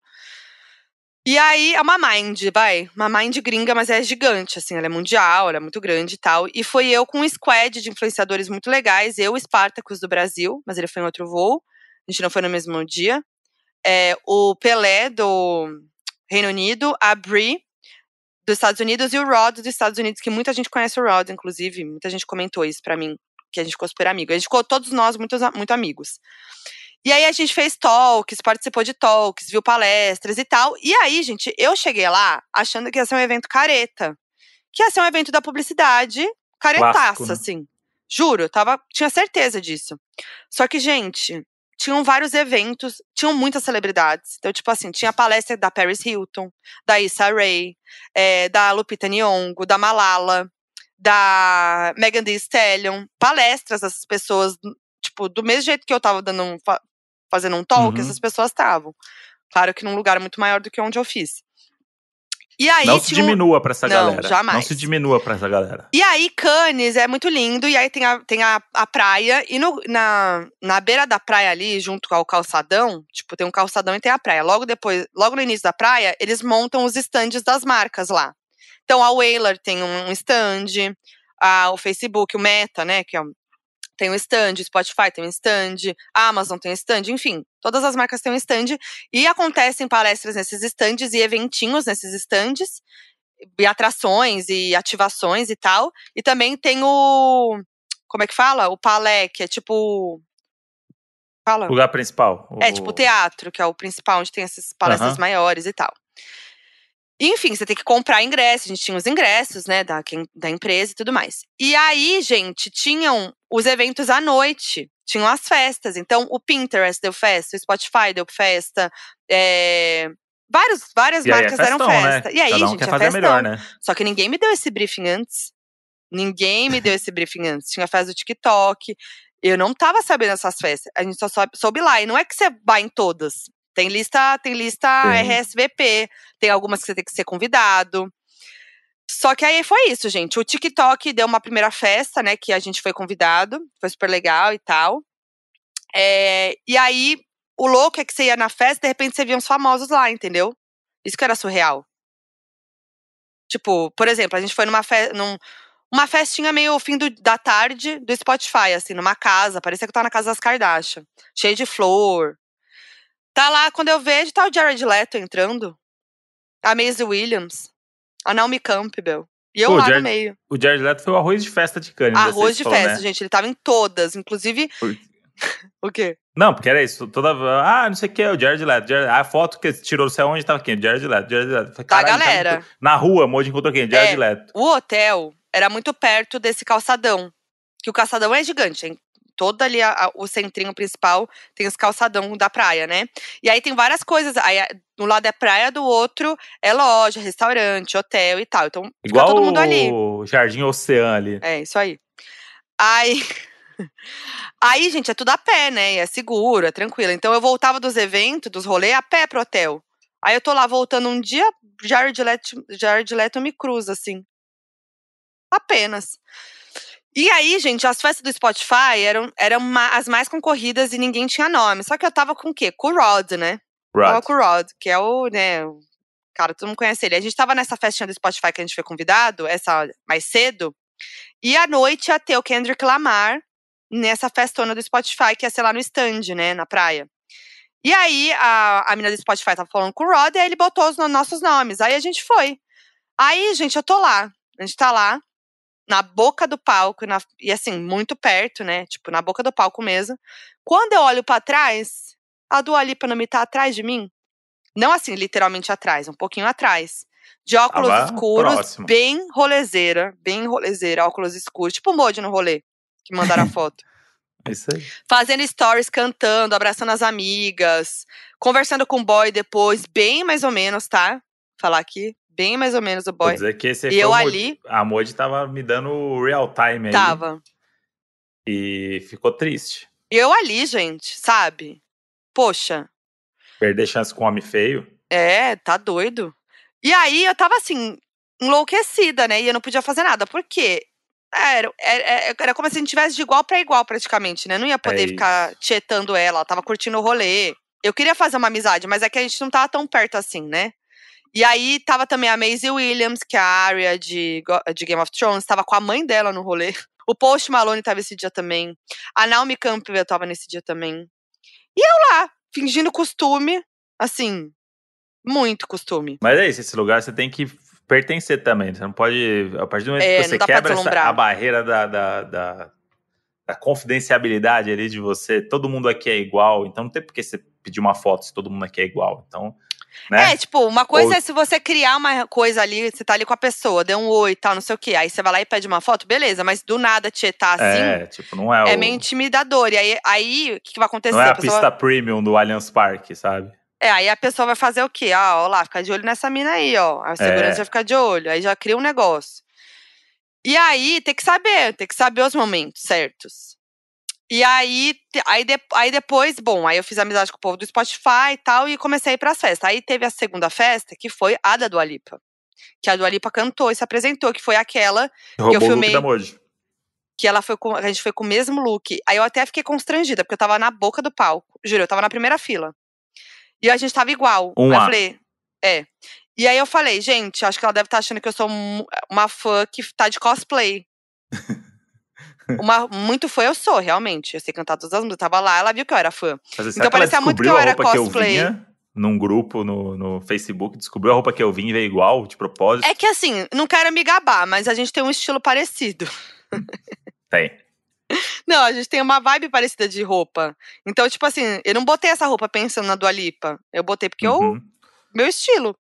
E aí, é uma Mind, vai. Uma Mind gringa, mas é gigante, assim, ela é mundial, ela é muito grande e tal. E foi eu com um squad de influenciadores muito legais, eu, Spartacus do Brasil, mas ele foi em outro voo. A gente não foi no mesmo dia. É, o Pelé do Reino Unido, a Brie dos Estados Unidos e o Rod dos Estados Unidos, que muita gente conhece o Rod, inclusive, muita gente comentou isso para mim que a gente ficou super amigo. A gente ficou todos nós muito, muito amigos. E aí a gente fez talks, participou de talks, viu palestras e tal. E aí, gente, eu cheguei lá achando que ia ser um evento careta. Que ia ser um evento da publicidade caretaça, Clássico, né? assim. Juro, tava, tinha certeza disso. Só que, gente, tinham vários eventos, tinham muitas celebridades. Então, tipo assim, tinha palestra da Paris Hilton, da Issa Rae, é, da Lupita Nyong'o, da Malala da Megan Thee Stallion, palestras dessas pessoas, tipo, do mesmo jeito que eu tava dando um, fazendo um talk, uhum. essas pessoas estavam. Claro que num lugar muito maior do que onde eu fiz. E aí, não se diminua pra essa não, galera. Jamais. Não se diminua pra essa galera. E aí, Cannes é muito lindo. E aí tem a, tem a, a praia. E no, na, na beira da praia ali, junto com o calçadão, tipo, tem um calçadão e tem a praia. Logo depois, logo no início da praia, eles montam os estandes das marcas lá. Então a Whaler tem um stand, a, o Facebook, o Meta, né, que é tem um stand, Spotify tem um stand, Amazon tem um stand, enfim, todas as marcas têm um stand e acontecem palestras nesses stands e eventinhos nesses stands, e atrações e ativações e tal. E também tem o como é que fala? O palé, que é tipo fala. Lugar principal. É, tipo o teatro, que é o principal, onde tem essas palestras uhum. maiores e tal. Enfim, você tem que comprar ingresso. A gente tinha os ingressos, né, da, da empresa e tudo mais. E aí, gente, tinham os eventos à noite, tinham as festas. Então, o Pinterest deu festa, o Spotify deu festa, é, vários, várias e marcas é festão, deram né? festa. Né? E aí, Cada um gente, quer é fazer melhor, né? Só que ninguém me deu esse briefing antes. Ninguém me deu esse briefing antes. Tinha festa do TikTok. Eu não tava sabendo dessas festas. A gente só soube, soube lá. E não é que você vai em todas. Tem lista, tem lista RSVP, tem algumas que você tem que ser convidado. Só que aí foi isso, gente. O TikTok deu uma primeira festa, né? Que a gente foi convidado. Foi super legal e tal. É, e aí, o louco é que você ia na festa, de repente você via uns famosos lá, entendeu? Isso que era surreal. Tipo, por exemplo, a gente foi numa festa. Num, uma festinha meio fim do, da tarde do Spotify, assim, numa casa. Parecia que eu tava na casa das Kardashian. Cheio de flor, Tá lá, quando eu vejo, tá o Jared Leto entrando. A Maisie Williams. A Naomi Campbell. E eu Pô, lá Jared, no meio. O Jared Leto foi o arroz de festa de Cannes. Arroz de falou, festa, né? gente. Ele tava em todas. Inclusive, [LAUGHS] o quê? Não, porque era isso. Toda. Ah, não sei o que, o Jared Leto. Jared, a foto que tirou, não sei onde tava quem? Jared Leto, Jared Leto. Da galera. Tá na rua, Moji encontrou quem? Jared é, Leto. O hotel era muito perto desse calçadão. Que o calçadão é gigante, hein? Todo ali a, a, o centrinho principal tem os calçadão da praia, né? E aí tem várias coisas. Aí um lado é praia, do outro é loja, restaurante, hotel e tal. Então Igual todo mundo ali. O Jardim Oceano ali. É, isso aí. Aí. [LAUGHS] Aí, gente, é tudo a pé, né? E é seguro, é tranquilo. Então eu voltava dos eventos, dos rolês, a pé pro hotel. Aí eu tô lá voltando um dia, Jared Leto, Jared Leto me cruza, assim. Apenas. E aí, gente, as festas do Spotify eram, eram as mais concorridas e ninguém tinha nome. Só que eu tava com o quê? Com o Rod, né? Rod. Tava com o Rod, que é o, né, o cara, todo mundo conhece ele. A gente tava nessa festinha do Spotify que a gente foi convidado, essa mais cedo. E à noite ia ter o Kendrick Lamar nessa festona do Spotify, que ia ser lá no stand, né, na praia. E aí, a, a mina do Spotify tava falando com o Rod, e aí ele botou os nossos nomes. Aí a gente foi. Aí, gente, eu tô lá. A gente tá lá na boca do palco, na, e assim, muito perto, né? Tipo, na boca do palco mesmo. Quando eu olho para trás, a Dua Lipa não me tá atrás de mim. Não assim, literalmente atrás, um pouquinho atrás. De óculos ah, escuros, próximo. bem rolezeira, bem rolezeira, óculos escuros, tipo o Modi no rolê, que mandaram a [LAUGHS] foto. É isso aí. Fazendo stories, cantando, abraçando as amigas, conversando com o boy depois, bem mais ou menos, tá? Falar aqui, bem mais ou menos o boy. Vou dizer que esse e eu ali. A Modi tava me dando real time aí. Tava. E ficou triste. E eu ali, gente, sabe? Poxa. Perder chance com homem feio. É, tá doido. E aí eu tava assim, enlouquecida, né? E eu não podia fazer nada. Por quê? Era, era, era como se a gente tivesse de igual para igual, praticamente, né? Não ia poder é ficar tietando ela, ela tava curtindo o rolê. Eu queria fazer uma amizade, mas é que a gente não tava tão perto assim, né? E aí tava também a Maisie Williams, que é a Arya de, de Game of Thrones, tava com a mãe dela no rolê. [LAUGHS] O Post Malone tava esse dia também. A Naomi Campbell tava nesse dia também. E eu lá, fingindo costume, assim, muito costume. Mas é isso, esse lugar você tem que pertencer também. Você não pode. A partir do momento é, que você quebra essa, a barreira da, da, da, da, confidencialidade ali de você, todo mundo aqui é igual, então não tem por que você pedir uma foto se todo mundo aqui é igual. Então. Né? É, tipo, uma coisa Ou... é se você criar uma coisa ali, você tá ali com a pessoa, deu um oi e tal, não sei o quê. Aí você vai lá e pede uma foto, beleza, mas do nada tietar assim. É, tipo, não é. É o... meio intimidador. E aí, aí o que, que vai acontecer? Não é a, a pessoa... pista premium do Allianz Parque, sabe? É, aí a pessoa vai fazer o quê? Ah, ó lá, fica de olho nessa mina aí, ó. A segurança é. vai ficar de olho. Aí já cria um negócio. E aí tem que saber, tem que saber os momentos certos. E aí, aí, de, aí depois, bom, aí eu fiz amizade com o povo do Spotify e tal, e comecei a ir pras festas. Aí teve a segunda festa, que foi a da Dua Lipa. Que a Dua Lipa cantou e se apresentou, que foi aquela Roubou que eu filmei. O look da que ela foi com, a gente foi com o mesmo look. Aí eu até fiquei constrangida, porque eu tava na boca do palco. Juro, eu tava na primeira fila. E a gente tava igual. Um aí eu falei, é. E aí eu falei, gente, acho que ela deve estar tá achando que eu sou uma fã que tá de cosplay. Uma, muito fã eu sou, realmente. Eu sei cantar todas as músicas. Eu tava lá, ela viu que eu era fã. Mas, então parecia muito que eu era cosplay. Eu num grupo no, no Facebook, descobriu a roupa que eu vim e veio igual, de propósito. É que assim, não quero me gabar, mas a gente tem um estilo parecido. Tem. [LAUGHS] Não, a gente tem uma vibe parecida de roupa. Então, tipo assim, eu não botei essa roupa pensando na Dua Lipa. Eu botei porque uhum. eu. Meu estilo.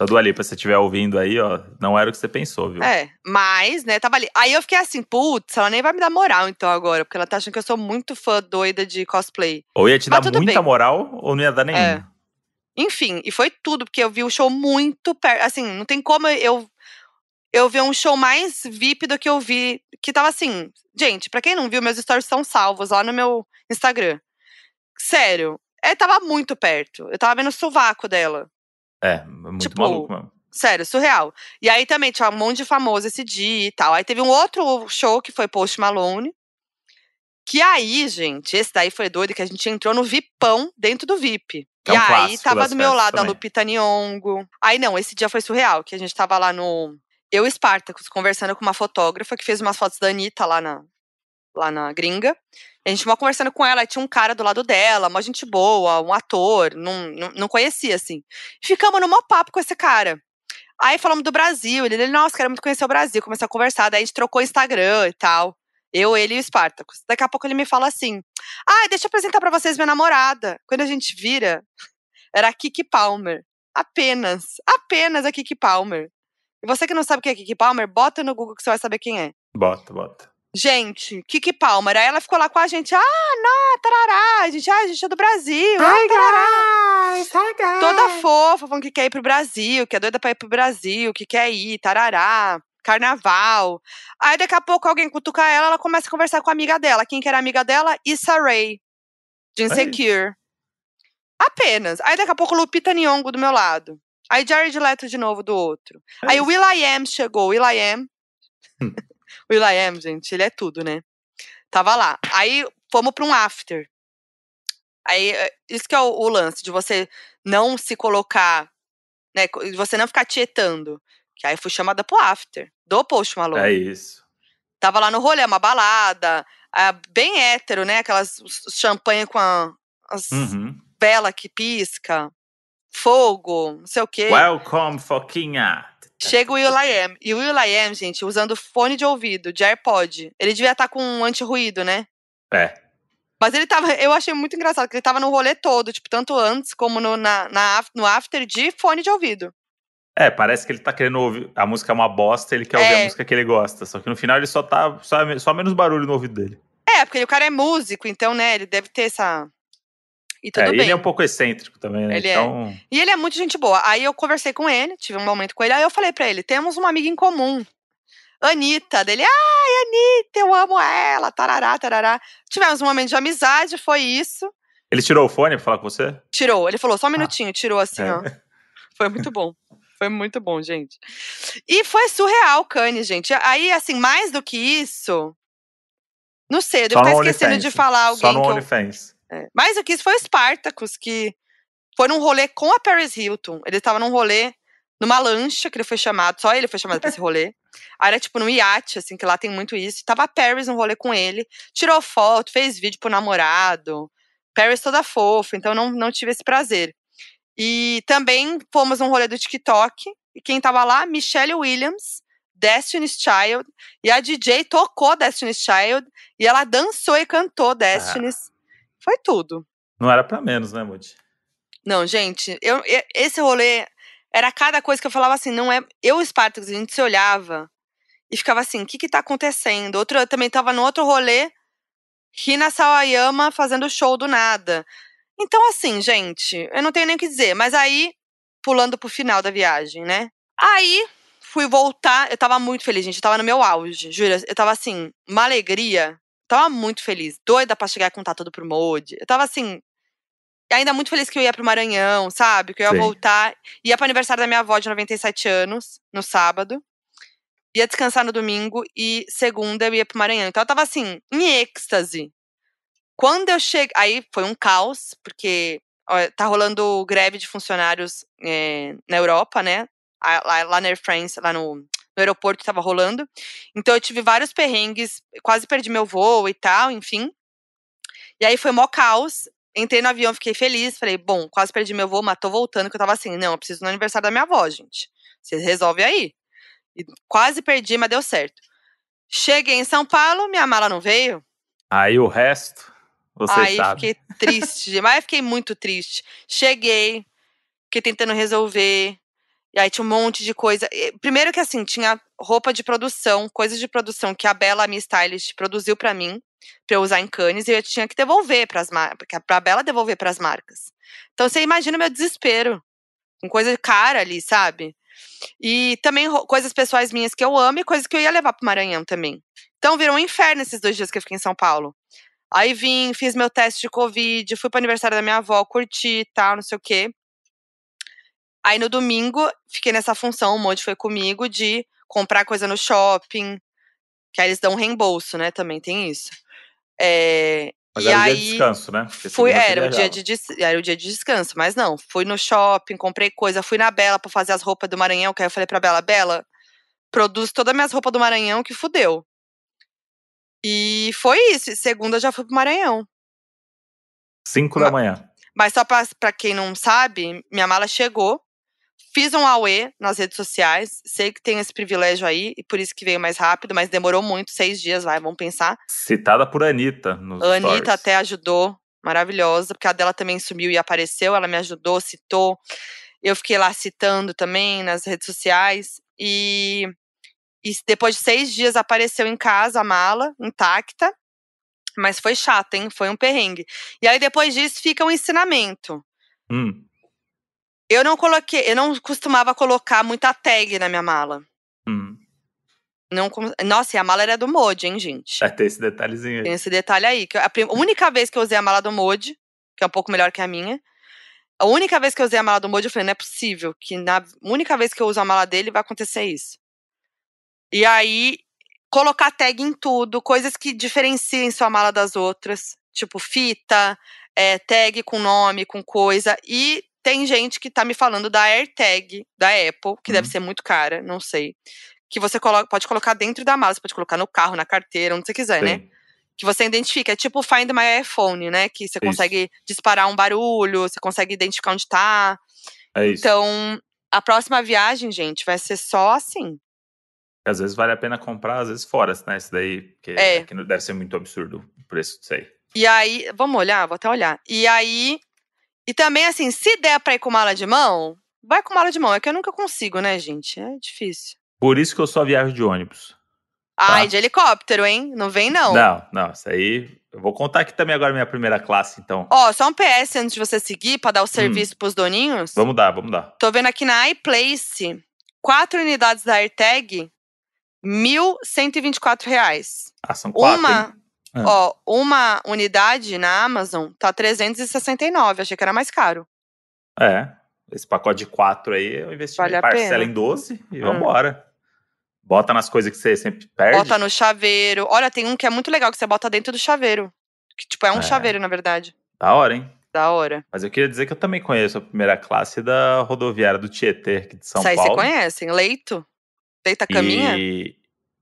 A Dua Lipa, se você estiver ouvindo aí, ó, não era o que você pensou, viu? É, mas, né, tava ali. Aí eu fiquei assim, putz, ela nem vai me dar moral então agora, porque ela tá achando que eu sou muito fã doida de cosplay. Ou ia te mas dar muita bem. moral, ou não ia dar nenhuma. É. Enfim, e foi tudo, porque eu vi o show muito perto. Assim, não tem como eu eu vi um show mais VIP do que eu vi. Que tava assim. Gente, pra quem não viu, meus stories estão salvos lá no meu Instagram. Sério. É, tava muito perto. Eu tava vendo o sovaco dela. É, muito tipo, maluco mesmo. Sério, surreal. E aí também tinha um monte de famoso esse dia e tal. Aí teve um outro show que foi Post Malone. Que aí, gente, esse daí foi doido que a gente entrou no VIPão dentro do VIP. É um e aí tava do meu lado também. a Lupita Nyong'o. Aí não, esse dia foi surreal, que a gente tava lá no eu e Spartacus conversando com uma fotógrafa que fez umas fotos da Anitta lá na, lá na gringa. A gente tava conversando com ela, tinha um cara do lado dela, uma gente boa, um ator, não, não, não conhecia, assim. Ficamos no maior papo com esse cara. Aí falamos do Brasil, ele, ele nossa, quero muito conhecer o Brasil, começou a conversar, daí a gente trocou Instagram e tal. Eu, ele e o Spartacus. Daqui a pouco ele me fala assim: Ah, deixa eu apresentar para vocês minha namorada. Quando a gente vira, era a Kiki Palmer. Apenas, apenas a Kiki Palmer. E você que não sabe quem é Kiki Palmer, bota no Google que você vai saber quem é. Bota, bota. Gente, Kiki Palmer. Aí ela ficou lá com a gente. Ah, não, tarará. A gente, ah, a gente é do Brasil. Hi, ah, guys, hi, guys. Toda fofa, falando que quer ir pro Brasil, que é doida pra ir pro Brasil, que quer ir, tarará. Carnaval. Aí daqui a pouco alguém cutuca ela, ela começa a conversar com a amiga dela. Quem que era amiga dela? Issa Rae, de Insecure. Apenas. Aí daqui a pouco Lupita Nyong'o do meu lado. Aí Jared Leto de novo do outro. Aí o Will.i.am chegou. Will.i.am. Hum. Will.i.am, gente, ele é tudo, né? Tava lá. Aí fomos pra um after. Aí, eh, isso que é o, o lance, de você não se colocar, né? De você não ficar tietando. Que aí fui chamada pro after, do Post Malone. É isso. Tava lá no rolê, uma balada, bem hétero, né? Aquelas champanhe com a, as uhum. vela que pisca, fogo, não sei o quê. Welcome, Foquinha! Chega o Will.i.am. E o Will.i.am, gente, usando fone de ouvido, de AirPod. Ele devia estar tá com um anti-ruído, né? É. Mas ele tava, eu achei muito engraçado, que ele tava no rolê todo, tipo, tanto antes como no, na, na, no after de fone de ouvido. É, parece que ele tá querendo ouvir. A música é uma bosta, ele quer é. ouvir a música que ele gosta. Só que no final ele só tá. Só, só menos barulho no ouvido dele. É, porque o cara é músico, então, né, ele deve ter essa. E tudo é, bem. ele é um pouco excêntrico também, né? Ele é. então... é. E ele é muito gente boa. Aí eu conversei com ele, tive um momento com ele, aí eu falei pra ele: temos uma amiga em comum. Anitta, dele, ai, Anitta, eu amo ela, tarará, tarará. Tivemos um momento de amizade, foi isso. Ele tirou o fone pra falar com você? Tirou, ele falou só um ah. minutinho, ah. tirou assim, é. ó. [LAUGHS] Foi muito bom. Foi muito bom, gente. E foi surreal, Kanye, gente. Aí, assim, mais do que isso. Não sei, eu devo estar esquecendo de falar alguém. Só no OnlyFans. É. Mais do que isso foi o Spartacus, que foi num rolê com a Paris Hilton. Ele estava num rolê, numa lancha que ele foi chamado, só ele foi chamado pra esse rolê. Aí era tipo num iate, assim, que lá tem muito isso. E tava a Paris num rolê com ele, tirou foto, fez vídeo pro namorado. Paris toda fofa, então não, não tive esse prazer. E também fomos num rolê do TikTok. E quem tava lá? Michelle Williams, Destiny's Child. E a DJ tocou Destiny's Child. E ela dançou e cantou Destiny's. Ah. Foi tudo. Não era para menos, né, Moody? Não, gente. Eu, esse rolê era cada coisa que eu falava assim, não é. Eu e Spartacus, a gente se olhava e ficava assim, o que que tá acontecendo? Outro, eu também tava no outro rolê, Hina Sawayama fazendo show do nada. Então, assim, gente, eu não tenho nem o que dizer. Mas aí, pulando pro final da viagem, né? Aí, fui voltar. Eu tava muito feliz, gente. Eu tava no meu auge, juro. Eu tava assim, uma alegria. Tava muito feliz. Doida pra chegar e contar tudo pro Mode. Eu tava assim. Ainda muito feliz que eu ia pro Maranhão, sabe? Que eu ia Sim. voltar. Ia pro aniversário da minha avó de 97 anos, no sábado. Ia descansar no domingo e segunda eu ia pro Maranhão. Então eu tava assim, em êxtase. Quando eu cheguei. Aí foi um caos, porque ó, tá rolando greve de funcionários é, na Europa, né? Lá, lá na Air France, lá no, no aeroporto tava rolando. Então eu tive vários perrengues, quase perdi meu voo e tal, enfim. E aí foi mó caos. Entrei no avião, fiquei feliz. Falei, bom, quase perdi meu voo, mas tô voltando, que eu tava assim, não, eu preciso no aniversário da minha avó, gente. Vocês resolvem aí. E quase perdi, mas deu certo. Cheguei em São Paulo, minha mala não veio. Aí o resto. Você aí sabe. fiquei triste, mas fiquei muito triste. Cheguei, fiquei tentando resolver. E aí tinha um monte de coisa. Primeiro que assim, tinha roupa de produção, coisas de produção que a Bela, a minha stylist, produziu para mim, para eu usar em Cannes, e eu tinha que devolver para as marcas, para Bela devolver para as marcas. Então você imagina o meu desespero. Com coisa cara ali, sabe? E também coisas pessoais minhas que eu amo e coisas que eu ia levar pro Maranhão também. Então virou um inferno esses dois dias que eu fiquei em São Paulo. Aí vim, fiz meu teste de Covid, fui pro aniversário da minha avó, curti e tal, não sei o quê. Aí no domingo, fiquei nessa função, o Monte foi comigo, de comprar coisa no shopping, que aí eles dão um reembolso, né? Também tem isso. É, mas e era aí, o dia de descanso, né? Fui, era, o dia de, era o dia de descanso, mas não. Fui no shopping, comprei coisa, fui na Bela pra fazer as roupas do Maranhão, que aí eu falei pra Bela, Bela, produz todas as minhas roupas do Maranhão que fudeu. E foi isso. Segunda já fui pro Maranhão. Cinco da manhã. Mas só pra, pra quem não sabe, minha mala chegou. Fiz um AUE nas redes sociais. Sei que tem esse privilégio aí, e por isso que veio mais rápido, mas demorou muito, seis dias, vai, vamos pensar. Citada por Anitta. Nos a Anitta stories. até ajudou, maravilhosa, porque a dela também sumiu e apareceu, ela me ajudou, citou. Eu fiquei lá citando também nas redes sociais. E, e depois de seis dias apareceu em casa a mala, intacta. Mas foi chato, hein? Foi um perrengue. E aí, depois disso, fica um ensinamento. Hum. Eu não coloquei, eu não costumava colocar muita tag na minha mala. Hum. Não, nossa, e a mala era do Modi, hein, gente? Vai ter esse detalhezinho aí. Tem esse detalhe aí. Que a, a única vez que eu usei a mala do Modi, que é um pouco melhor que a minha, a única vez que eu usei a mala do Modi, eu falei, não é possível que na única vez que eu uso a mala dele vai acontecer isso. E aí, colocar tag em tudo, coisas que diferenciem sua mala das outras, tipo fita, é, tag com nome, com coisa, e tem gente que tá me falando da AirTag da Apple, que uhum. deve ser muito cara, não sei. Que você coloca, pode colocar dentro da mala, você pode colocar no carro, na carteira, onde você quiser, né? Sim. né? Que você identifica. É tipo o Find My iPhone, né? Que você isso. consegue disparar um barulho, você consegue identificar onde tá. É isso. Então, a próxima viagem, gente, vai ser só assim. Às vezes vale a pena comprar, às vezes fora, né? Isso daí, porque é. deve ser muito absurdo o preço disso aí. E aí, vamos olhar? Vou até olhar. E aí, e também, assim, se der pra ir com mala de mão, vai com mala de mão. É que eu nunca consigo, né, gente? É difícil. Por isso que eu só viajo de ônibus. Tá? Ai, de helicóptero, hein? Não vem, não. Não, não. Isso aí. Eu vou contar aqui também agora minha primeira classe, então. Ó, só um PS antes de você seguir, pra dar o hum. serviço hum. pros doninhos. Vamos dar, vamos dar. Tô vendo aqui na iPlace, quatro unidades da AirTag, R$ 1.124. Ah, são quatro, Uma, hein? É. Ó, uma unidade na Amazon tá 369, achei que era mais caro. É, esse pacote de quatro aí eu investi vale parcela em 12 e hum. vambora. Bota nas coisas que você sempre perde. Bota no chaveiro. Olha, tem um que é muito legal que você bota dentro do chaveiro. Que, tipo, é um é. chaveiro, na verdade. Da hora, hein? Da hora. Mas eu queria dizer que eu também conheço a primeira classe da rodoviária do Tietê, aqui de São Isso Paulo. Isso aí você conhece, Leito? Deita caminha? E,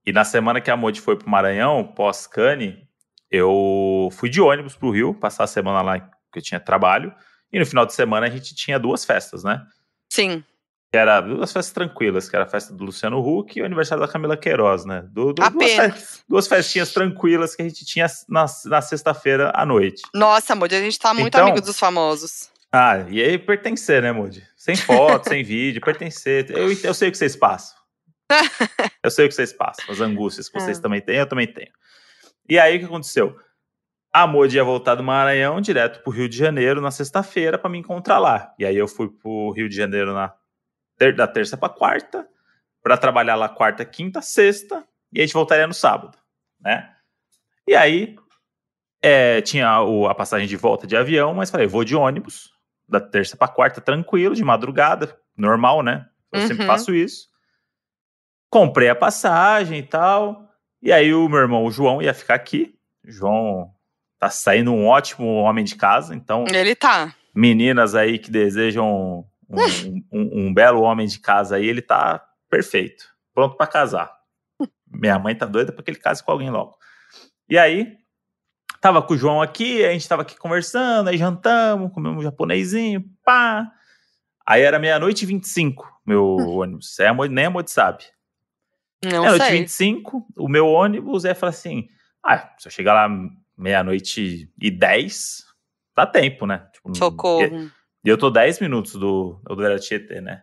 e na semana que a Modi foi pro Maranhão, pós-Cane, eu fui de ônibus pro Rio, passar a semana lá que eu tinha trabalho. E no final de semana a gente tinha duas festas, né? Sim. Que era duas festas tranquilas, que era a festa do Luciano Huck e o aniversário da Camila Queiroz, né? Do, do, duas, festas, duas, festinhas tranquilas que a gente tinha na, na sexta-feira à noite. Nossa, Moody, a gente tá muito então, amigo dos famosos. Ah, e aí pertencer, né, Moody? Sem foto, [LAUGHS] sem vídeo, pertencer. Eu, eu sei o que vocês passam. [LAUGHS] eu sei o que vocês passam, as angústias que vocês é. também têm, eu também tenho. E aí o que aconteceu? A Modi ia voltar do Maranhão direto pro Rio de Janeiro na sexta-feira para me encontrar lá. E aí eu fui pro Rio de Janeiro na ter da terça para quarta, para trabalhar lá quarta, quinta, sexta, e a gente voltaria no sábado, né? E aí é, tinha o, a passagem de volta de avião, mas falei, vou de ônibus da terça para quarta tranquilo, de madrugada, normal, né? Eu uhum. sempre faço isso. Comprei a passagem e tal. E aí o meu irmão, o João, ia ficar aqui. O João tá saindo um ótimo homem de casa, então... Ele tá. Meninas aí que desejam um, [LAUGHS] um, um belo homem de casa aí, ele tá perfeito. Pronto para casar. Minha mãe tá doida para que ele case com alguém logo. E aí, tava com o João aqui, a gente tava aqui conversando, aí jantamos, comemos um japonesinho, pá. Aí era meia-noite e 25, meu ônibus. É, nem a Modi sabe. Não é, sei. 25, o meu ônibus é falar assim: ah, se eu chegar lá meia-noite e 10, dá tempo, né? Tipo, Socorro. E eu tô 10 minutos do, do Tietê, né?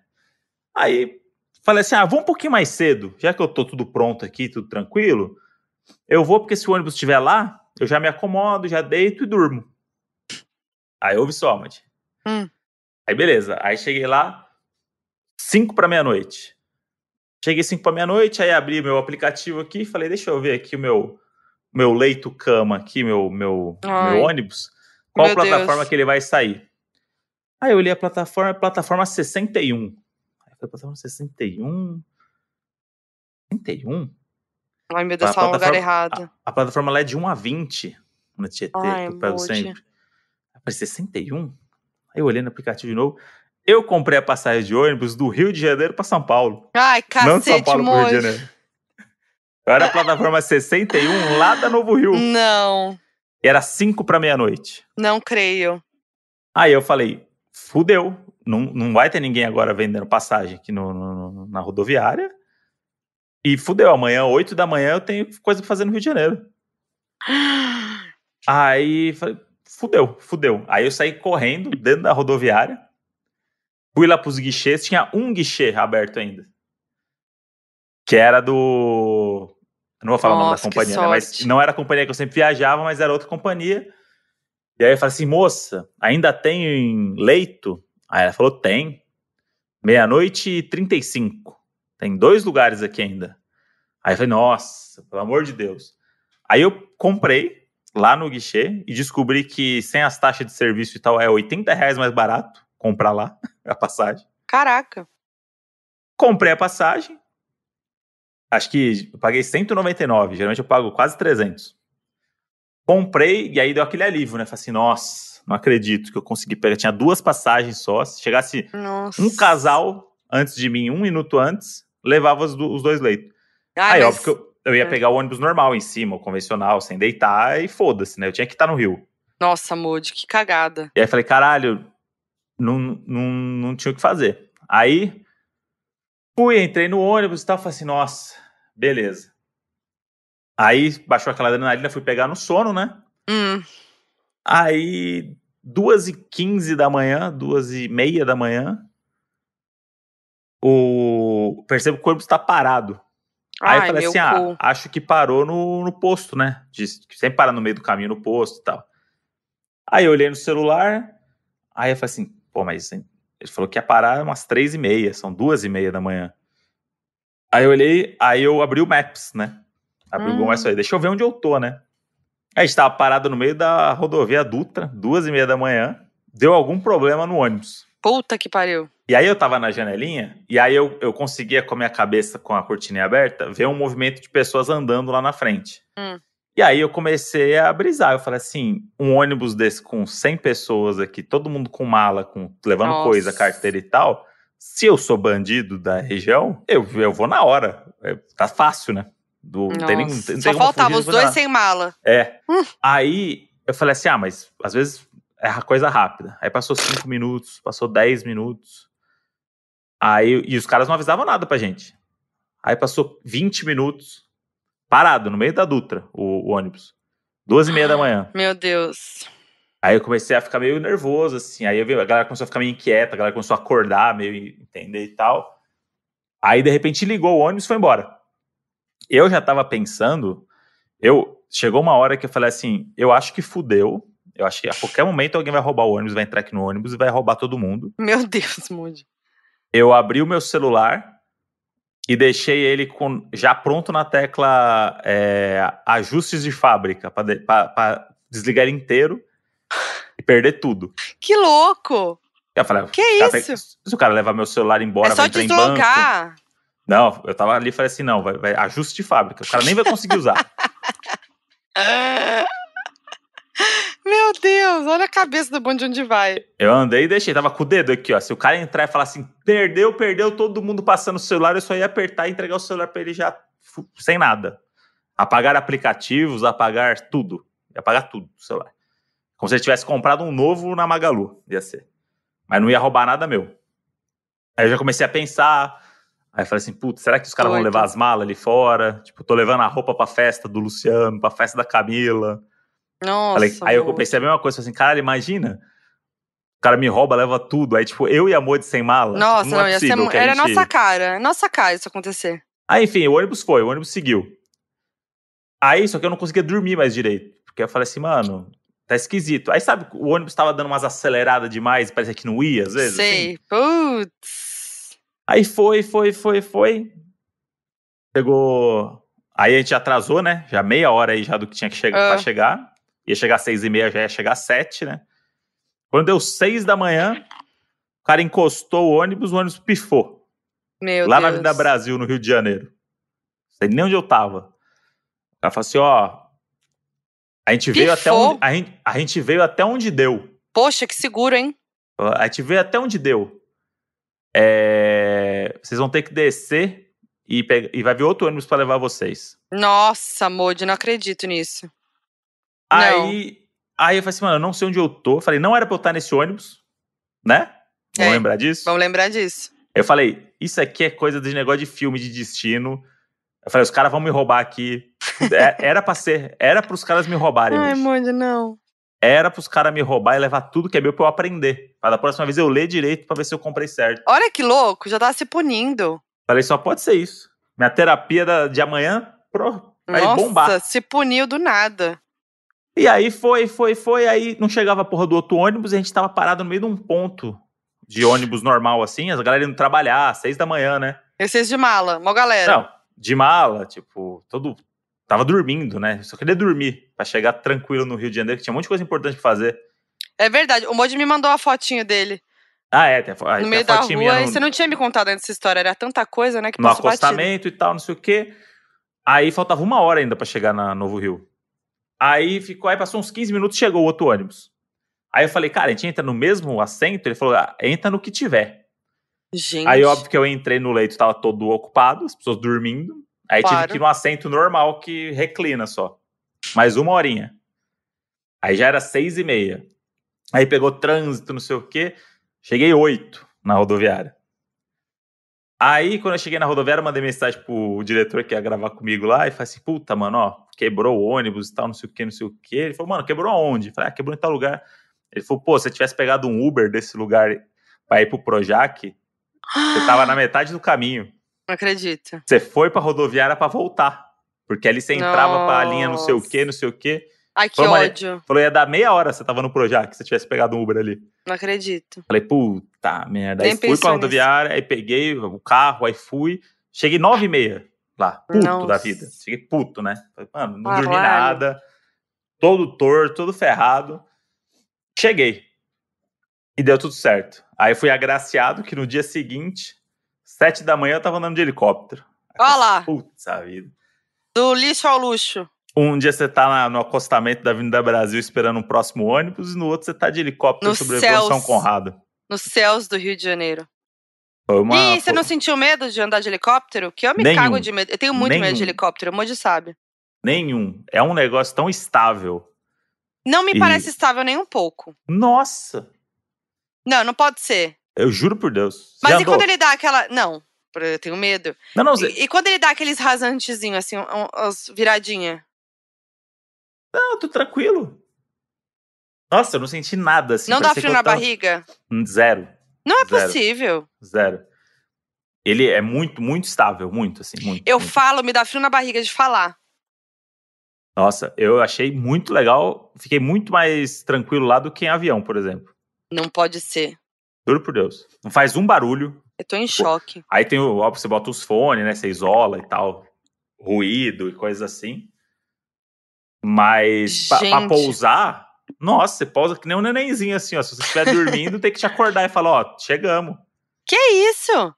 Aí falei assim: ah, vou um pouquinho mais cedo, já que eu tô tudo pronto aqui, tudo tranquilo. Eu vou, porque se o ônibus estiver lá, eu já me acomodo, já deito e durmo. Aí ouve só, Madi. Hum. Aí beleza. Aí cheguei lá, 5 para meia-noite. Cheguei 5 para meia-noite, aí abri meu aplicativo aqui e falei, deixa eu ver aqui o meu, meu leito cama aqui, meu, meu, meu ônibus. Qual meu plataforma Deus. que ele vai sair? Aí eu olhei a plataforma, plataforma 61. Aí eu falei, plataforma 61? 61? Ai, meu Deus, fala um lugar errado. A, a, plataforma lá é de 1 a 20 no Tietê, Ai, que eu pego sempre. Aí eu falei, 61? Aí eu olhei no aplicativo de novo. Eu comprei a passagem de ônibus do Rio de Janeiro para São Paulo. Ai, cacete, Não de São Paulo para Rio de Janeiro. Eu era a plataforma 61 lá da Novo Rio. Não. E era 5 para meia-noite. Não creio. Aí eu falei, fudeu. não, não vai ter ninguém agora vendendo passagem aqui no, no na rodoviária. E fudeu, amanhã, 8 da manhã, eu tenho coisa pra fazer no Rio de Janeiro. [GASPS] Aí falei, fudeu, fudeu. Aí eu saí correndo dentro da rodoviária, fui lá pros guichês, tinha um guichê aberto ainda. Que era do. não vou falar Nossa, o nome da companhia, né? Mas não era a companhia que eu sempre viajava, mas era outra companhia. E aí eu falei assim, moça, ainda tem leito? Aí ela falou, tem. Meia-noite e 35. Tem dois lugares aqui ainda. Aí eu falei, nossa, pelo amor de Deus. Aí eu comprei lá no guichê e descobri que sem as taxas de serviço e tal é 80 reais mais barato comprar lá [LAUGHS] a passagem. Caraca. Comprei a passagem. Acho que eu paguei 199, geralmente eu pago quase 300. Comprei e aí deu aquele alívio, né? Falei assim, nossa, não acredito que eu consegui pegar. Tinha duas passagens só. Se chegasse nossa. um casal antes de mim, um minuto antes, levava os, dois leitos. Ah, aí, mas... óbvio que eu, eu ia é. pegar o ônibus normal em cima, o convencional, sem deitar, e foda-se, né? Eu tinha que estar no Rio. Nossa, Moody, que cagada. E aí falei, caralho, não, não, não tinha o que fazer. Aí fui, entrei no ônibus e tal, falei assim, nossa, beleza. Aí baixou aquela adrenalina, fui pegar no sono, né? Hum. Aí, duas e quinze da manhã, duas e meia da manhã, o... percebo que o corpo está parado. Aí Ai, eu falei assim, ah, acho que parou no, no posto, né? De, sempre para no meio do caminho no posto e tal. Aí eu olhei no celular, aí eu falei assim, pô, mas ele falou que ia parar umas três e meia, são duas e meia da manhã. Aí eu olhei, aí eu abri o Maps, né? Abri hum. o Google Maps e falei, deixa eu ver onde eu tô, né? Aí a gente tava parado no meio da rodovia Dutra, duas e meia da manhã, deu algum problema no ônibus. Puta que pariu. E aí eu tava na janelinha, e aí eu, eu conseguia, com a minha cabeça com a cortina aberta, ver um movimento de pessoas andando lá na frente. Hum. E aí eu comecei a brisar. Eu falei assim: um ônibus desse com 100 pessoas aqui, todo mundo com mala, com, levando Nossa. coisa, carteira e tal. Se eu sou bandido da região, eu, eu vou na hora. É, tá fácil, né? Do, tem nenhum, tem Só faltava os dois sem mala. É. Hum. Aí eu falei assim: ah, mas às vezes é coisa rápida. Aí passou cinco minutos, passou dez minutos. Aí, e os caras não avisavam nada pra gente. Aí passou 20 minutos, parado, no meio da Dutra, o, o ônibus. Duas e meia da manhã. Meu Deus. Aí eu comecei a ficar meio nervoso, assim. Aí eu vi, a galera começou a ficar meio inquieta, a galera começou a acordar, meio entender e tal. Aí, de repente, ligou o ônibus e foi embora. Eu já tava pensando, eu chegou uma hora que eu falei assim, eu acho que fudeu, eu acho que a qualquer momento alguém vai roubar o ônibus, vai entrar aqui no ônibus e vai roubar todo mundo. Meu [LAUGHS] Deus, Moody. Eu abri o meu celular e deixei ele com, já pronto na tecla é, ajustes de fábrica, para desligar inteiro e perder tudo. Que louco! Eu falei, que isso? se o cara levar meu celular embora, é só vai entrar deslocar. em banco. Não, eu tava ali e falei assim, não, vai, vai ajuste de fábrica. O cara nem vai conseguir usar. [LAUGHS] Meu Deus, olha a cabeça do bonde onde vai. Eu andei e deixei, tava com o dedo aqui, ó. Se o cara entrar e falar assim, perdeu, perdeu, todo mundo passando o celular, eu só ia apertar e entregar o celular para ele já sem nada. Apagar aplicativos, apagar tudo. Ia apagar tudo do celular. Como se ele tivesse comprado um novo na Magalu, ia ser. Mas não ia roubar nada meu. Aí eu já comecei a pensar. Aí eu falei assim, putz, será que os caras vão levar as malas ali fora? Tipo, tô levando a roupa pra festa do Luciano, pra festa da Camila. Nossa. Falei, aí eu pensei a mesma coisa, assim, cara, imagina. O cara me rouba, leva tudo. Aí, tipo, eu e a Moide sem mala. Tipo, Nossa, tipo, não, não é ia ser. Era gente... nossa cara. Nossa cara isso acontecer. Aí, enfim, o ônibus foi, o ônibus seguiu. Aí, só que eu não conseguia dormir mais direito. Porque eu falei assim, mano, tá esquisito. Aí, sabe, o ônibus tava dando umas aceleradas demais, parecia que não ia, às vezes. Sei. Assim. Putz. Aí foi, foi, foi, foi. Pegou. Aí a gente atrasou, né? Já meia hora aí já do que tinha que chegar uh. pra chegar ia chegar às seis e meia, já ia chegar às sete, né? Quando deu seis da manhã, o cara encostou o ônibus, o ônibus pifou. Meu lá Deus. na Avenida Brasil, no Rio de Janeiro. Não sei nem onde eu tava. O cara falou assim, ó... A gente, veio até onde, a, gente, a gente veio até onde deu. Poxa, que seguro, hein? A gente veio até onde deu. É, vocês vão ter que descer e, pega, e vai vir outro ônibus para levar vocês. Nossa, Modi, não acredito nisso. Aí, aí eu falei assim, mano, eu não sei onde eu tô. Falei, não era pra eu estar nesse ônibus, né? Vamos é, lembrar disso? Vamos lembrar disso. Eu falei, isso aqui é coisa de negócio de filme, de destino. Eu falei, os caras vão me roubar aqui. [LAUGHS] É, era pra ser, era pros caras me roubarem. Ai, Monde, não. Era pros caras me roubar e levar tudo que é meu pra eu aprender. Para da próxima vez eu ler direito pra ver se eu comprei certo. Olha que louco, já tava se punindo. Falei, só pode ser isso. Minha terapia da, de amanhã pro, vai Nossa, bombar. se puniu do nada. E aí foi, foi, foi. Aí não chegava a porra do outro ônibus e a gente tava parado no meio de um ponto de ônibus normal, assim. As galera indo trabalhar, seis da manhã, né? E vocês de mala, uma galera. Não, de mala, tipo, todo. Tava dormindo, né? Só queria dormir pra chegar tranquilo no Rio de Janeiro, que tinha um monte de coisa importante pra fazer. É verdade, o Modi me mandou a fotinho dele. Ah, é, tem a, no meio da rua. No... E você não tinha me contado antes dessa história, era tanta coisa, né? Que no acostamento batido. e tal, não sei o quê. Aí faltava uma hora ainda para chegar na Novo Rio. Aí ficou, aí passou uns 15 minutos chegou o outro ônibus. Aí eu falei, cara, a gente entra no mesmo assento? Ele falou, ah, entra no que tiver. Gente. Aí, óbvio que eu entrei no leito, tava todo ocupado, as pessoas dormindo. Aí claro. tive que ir no assento normal que reclina só. Mais uma horinha. Aí já era seis e meia. Aí pegou trânsito, não sei o quê. Cheguei oito na rodoviária. Aí, quando eu cheguei na rodoviária, eu mandei mensagem pro diretor que ia gravar comigo lá e falei assim: puta, mano, ó, quebrou o ônibus e tal, não sei o que, não sei o que. Ele falou, mano, quebrou aonde? Eu falei, ah, quebrou em tal lugar. Ele falou, pô, se você tivesse pegado um Uber desse lugar pra ir pro Projac, você tava na metade do caminho. Não acredito. Você foi pra rodoviária pra voltar. Porque ali você entrava Nossa. pra linha não sei o que, não sei o que. Ai, que falou, ódio. Falou, ia dar meia hora você tava no Projac, se você tivesse pegado um Uber ali. Não acredito. Falei, puta merda. Nem aí fui pra rodoviária, aí peguei o carro, aí fui. Cheguei nove e meia lá, puto Nossa. da vida. Cheguei puto, né? Falei, mano, não dormi nada. Todo torto, todo ferrado. Cheguei. E deu tudo certo. Aí fui agraciado que no dia seguinte, sete da manhã, eu tava andando de helicóptero. Olha lá. Putz, a vida. Do lixo ao luxo. Um dia você tá no acostamento da Avenida Brasil esperando um próximo ônibus, e no outro você tá de helicóptero no sobre céus, São Conrado. Nos céus do Rio de Janeiro. Uma, e você não sentiu medo de andar de helicóptero? Que eu me nenhum, cago de medo. Eu tenho muito nenhum, medo de helicóptero, o Moji sabe. Nenhum. É um negócio tão estável. Não me e... parece estável nem um pouco. Nossa! Não, não pode ser. Eu juro por Deus. Mas e quando ele dá aquela. Não, eu tenho medo. Não, não, e, e quando ele dá aqueles rasantezinhos, assim, as viradinhas? Não, tô tranquilo. Nossa, eu não senti nada assim. Não dá frio na tava... barriga? Zero. Não é Zero. possível. Zero. Ele é muito, muito estável, muito, assim, muito. Eu muito. falo, me dá frio na barriga de falar. Nossa, eu achei muito legal. Fiquei muito mais tranquilo lá do que em avião, por exemplo. Não pode ser. Juro por Deus. Não faz um barulho. Eu tô em choque. Aí tem o, ó, você bota os fones, né? Você isola e tal. Ruído e coisas assim. Mas pra, pra pousar, nossa, você pousa que nem um nenenzinho assim, ó. Se você estiver dormindo, tem que te acordar e falar, ó, chegamos. Que isso?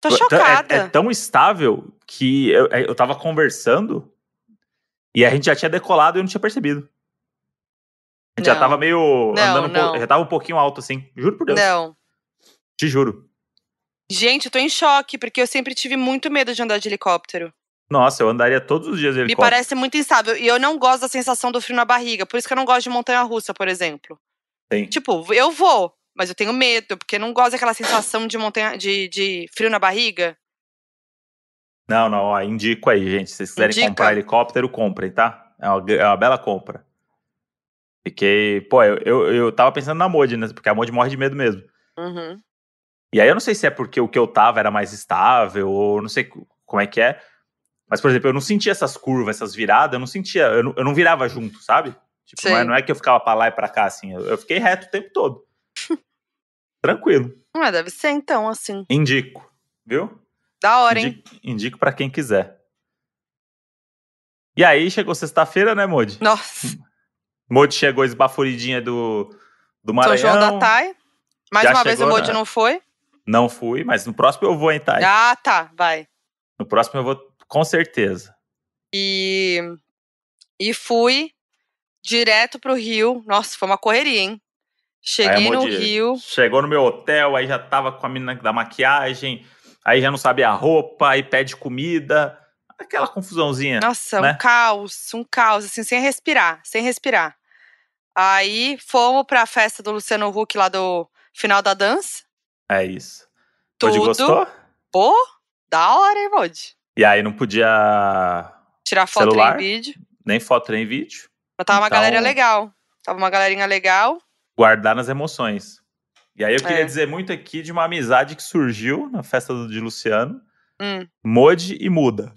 Tô chocada. É, é, tão estável que eu, é, eu tava conversando e a gente já tinha decolado e eu não tinha percebido. A gente não. já tava meio não, andando, não. já tava um pouquinho alto assim. Juro por Deus. Não. Te juro. Gente, eu tô em choque, porque eu sempre tive muito medo de andar de helicóptero. Nossa, eu andaria todos os dias de helicóptero. Me parece muito instável. E eu não gosto da sensação do frio na barriga. Por isso que eu não gosto de montanha-russa, por exemplo. Sim. Tipo, eu vou, mas eu tenho medo, porque eu não gosto daquela sensação de montanha de, de frio na barriga. Não, não, ó, indico aí, gente. Se vocês quiserem Indica. comprar helicóptero, comprem, tá? É uma, é uma bela compra. Fiquei. Pô, eu, eu, eu tava pensando na Modi, né? Porque a Modi morre de medo mesmo. Uhum. E aí eu não sei se é porque o que eu tava era mais estável, ou não sei como é que é. Mas, por exemplo, eu não sentia essas curvas, essas viradas, eu não sentia, eu não, eu não virava junto, sabe? Tipo, não é, não é, que eu ficava pra lá e pra cá, assim, eu, eu fiquei reto o tempo todo. [LAUGHS] Tranquilo. Ah, deve ser então, assim. Indico, viu? Da hora, indico, hein? Indico pra quem quiser. E aí, chegou sexta-feira, né, Modi? Nossa. [LAUGHS] Modi chegou esbaforidinha do, do Maranhão. São João da Tai. Mais uma vez o Modi na... não foi? Não fui, mas no próximo eu vou em Tai. Ah, tá, vai. No próximo eu vou com certeza. E, e fui direto pro Rio. Nossa, foi uma correria, hein? Cheguei no Rio. Chegou no meu hotel, aí já tava com a menina da maquiagem, aí já não sabia a roupa, aí pede comida. Aquela confusãozinha. Nossa, né? um caos, um caos, assim, sem respirar, sem respirar. Aí fomos pra festa do Luciano Huck lá do Final da dança. É isso. Tudo. Gostou? Pô, da hora, hein, Modi? E aí não podia Tirar foto Celular? em vídeo. nem foto nem vídeo. Mas tava uma Então- galera legal. Tava uma galerinha legal. Guardar nas emoções. E aí eu queria É. dizer muito aqui de uma amizade que surgiu na festa de Luciano. Hum. Modi e Muda.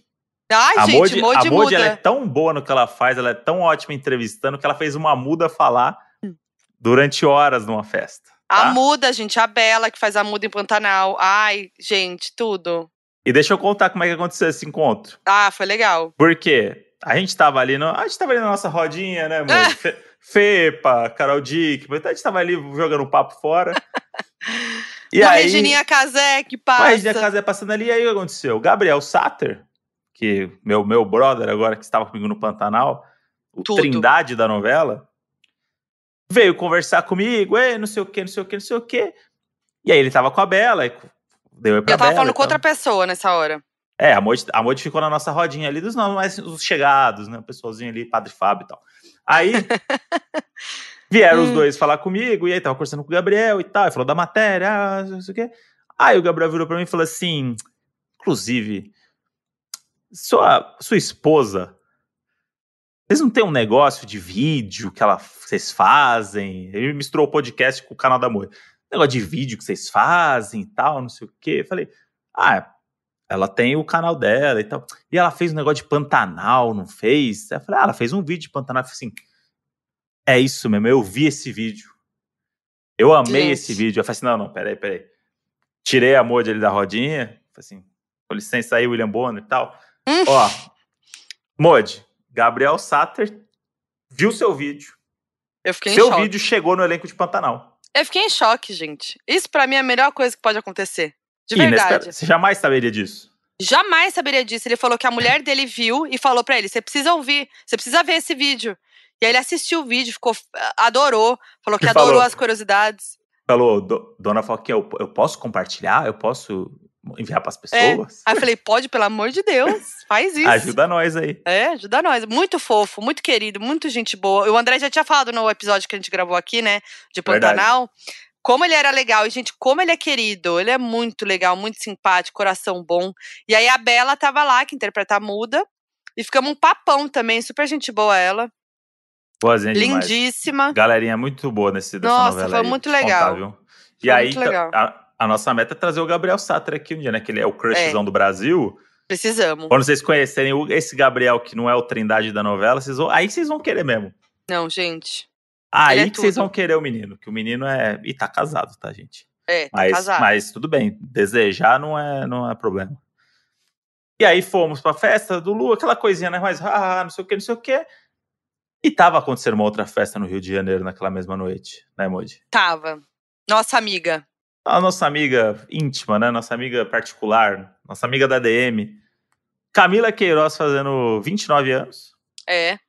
Ai, a gente, Modi, Modi a Modi muda. ela é tão boa no que ela faz, ela é tão ótima entrevistando que ela fez uma muda falar durante horas numa festa. A tá? muda, gente, a Bela que faz a muda em Pantanal. Ai, gente, tudo. E deixa eu contar como é que aconteceu esse encontro. Ah, foi legal. Porque a gente tava ali, no, a gente tava ali na nossa rodinha, né, Modi? Fe- Fepa, Carol Dick, a gente tava ali jogando um papo fora. [LAUGHS] E uma aí, Regininha Casé que a passa. Regina Casé passando ali, e aí o que aconteceu? O Gabriel Satter, que meu, meu brother agora que estava comigo no Pantanal, o Tudo. trindade da novela, veio conversar comigo, ei, não sei o que, não sei o que, não sei o que. E aí ele tava com a Bela, deu pra Eu tava Bela falando e com outra tal. pessoa nessa hora. É, a Moide, a Moide ficou na nossa rodinha ali dos nomes mais os chegados, né? O pessoalzinho ali, Padre Fábio e tal. Aí [LAUGHS] vieram os Hum. dois falar comigo, e aí tava conversando com o Gabriel e tal, e falou da matéria, ah, não sei o quê. Aí o Gabriel virou pra mim e falou assim: inclusive, sua, sua esposa, vocês não têm um negócio de vídeo que ela, vocês fazem? Ele misturou o podcast com o canal da Moide. Negócio de vídeo que vocês fazem e tal, não sei o quê. Eu falei, ah, ela tem o canal dela e tal. E ela fez um negócio de Pantanal, não fez? Eu falei, ah, ela fez um vídeo de Pantanal. Eu falei assim, é isso mesmo, eu vi esse vídeo. Eu amei Gente. esse vídeo. Eu falei assim, não, não, peraí, peraí. Tirei a Moody ali da rodinha. Falei assim, com licença aí, William Bonner e tal. Hum. Ó, Moody, Gabriel Satter viu seu vídeo. Eu fiquei seu vídeo chegou no elenco de Pantanal. Eu fiquei em choque, gente. Isso pra mim é a melhor coisa que pode acontecer. De verdade. Você jamais saberia disso. Jamais saberia disso. Ele falou que a mulher dele viu e falou pra ele: você precisa ouvir, você precisa ver esse vídeo. E aí ele assistiu o vídeo, ficou, adorou, falou que E adorou falou. as curiosidades. Falou, "Do- dona Foquinha, eu, eu posso compartilhar? Eu posso enviar pras pessoas? Aí eu falei: pode, pelo amor de Deus, faz isso. Ajuda nós aí. É, ajuda nós. Muito fofo, muito querido, muito gente boa. O André já tinha falado no episódio que a gente gravou aqui, né? De Verdade. Pantanal. Como ele era legal. E, gente, como ele é querido. Ele é muito legal, muito simpático, coração bom. E aí a Bela tava lá, que interpreta a muda. E ficamos um papão também. Super gente boa ela. Boazinha demais. Lindíssima. Galerinha muito boa nesse, dessa Nossa, novela foi aí, muito legal. contar? E Foi aí, muito legal. a, a nossa meta é trazer o Gabriel Satter aqui um dia, né? Que ele é o crushzão do Brasil. Precisamos. Quando vocês conhecerem esse Gabriel, que não é o trindade da novela, vocês vão, aí vocês vão querer mesmo. Não, gente. Aí é que vocês tudo. vão querer o menino, que o menino é. E tá casado, tá, gente? É, tá Mas, casado. mas tudo bem, desejar não é, não é problema. E aí fomos pra festa do Lu, aquela coisinha, né? Mas, ah, não sei o que, não sei o que. E tava acontecendo uma outra festa no Rio de Janeiro naquela mesma noite, né, Moody? Tava. Nossa amiga. A nossa amiga íntima, né? Nossa amiga particular, nossa amiga da DM. Camila Queiroz fazendo 29 anos. É.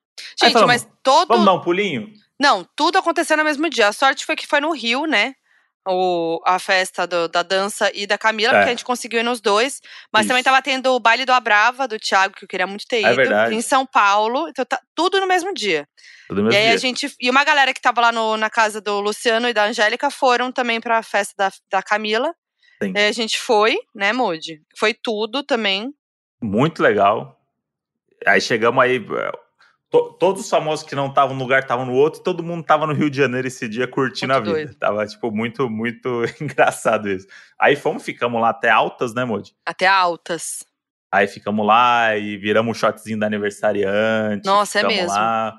Gente, falamos, mas todo. Vamos dar um pulinho? Não, tudo aconteceu no mesmo dia. A sorte foi que foi no Rio, né? O, a festa do- da dança e da Camila, É. porque a gente conseguiu ir nos dois. Mas Isso. também tava tendo o baile do Abrava, do Thiago, que eu queria muito ter ido. É verdade. Em São Paulo. Então tá tudo no mesmo dia. Tudo mesmo e aí a dia. gente. E uma galera que tava lá no- na casa do Luciano e da Angélica foram também pra festa da, da Camila. Sim. E aí a gente foi, né, Moody? Foi tudo também. Muito legal. Aí chegamos aí. To- todos os famosos que não estavam no lugar estavam no outro, e todo mundo tava no Rio de Janeiro esse dia curtindo Muito a vida. doido. Tava, tipo, muito, muito [LAUGHS] engraçado isso. Aí fomos, ficamos lá até altas, né, Modi? Até altas. Aí ficamos lá e viramos um shotzinho da aniversariante. Nossa, é mesmo. Lá,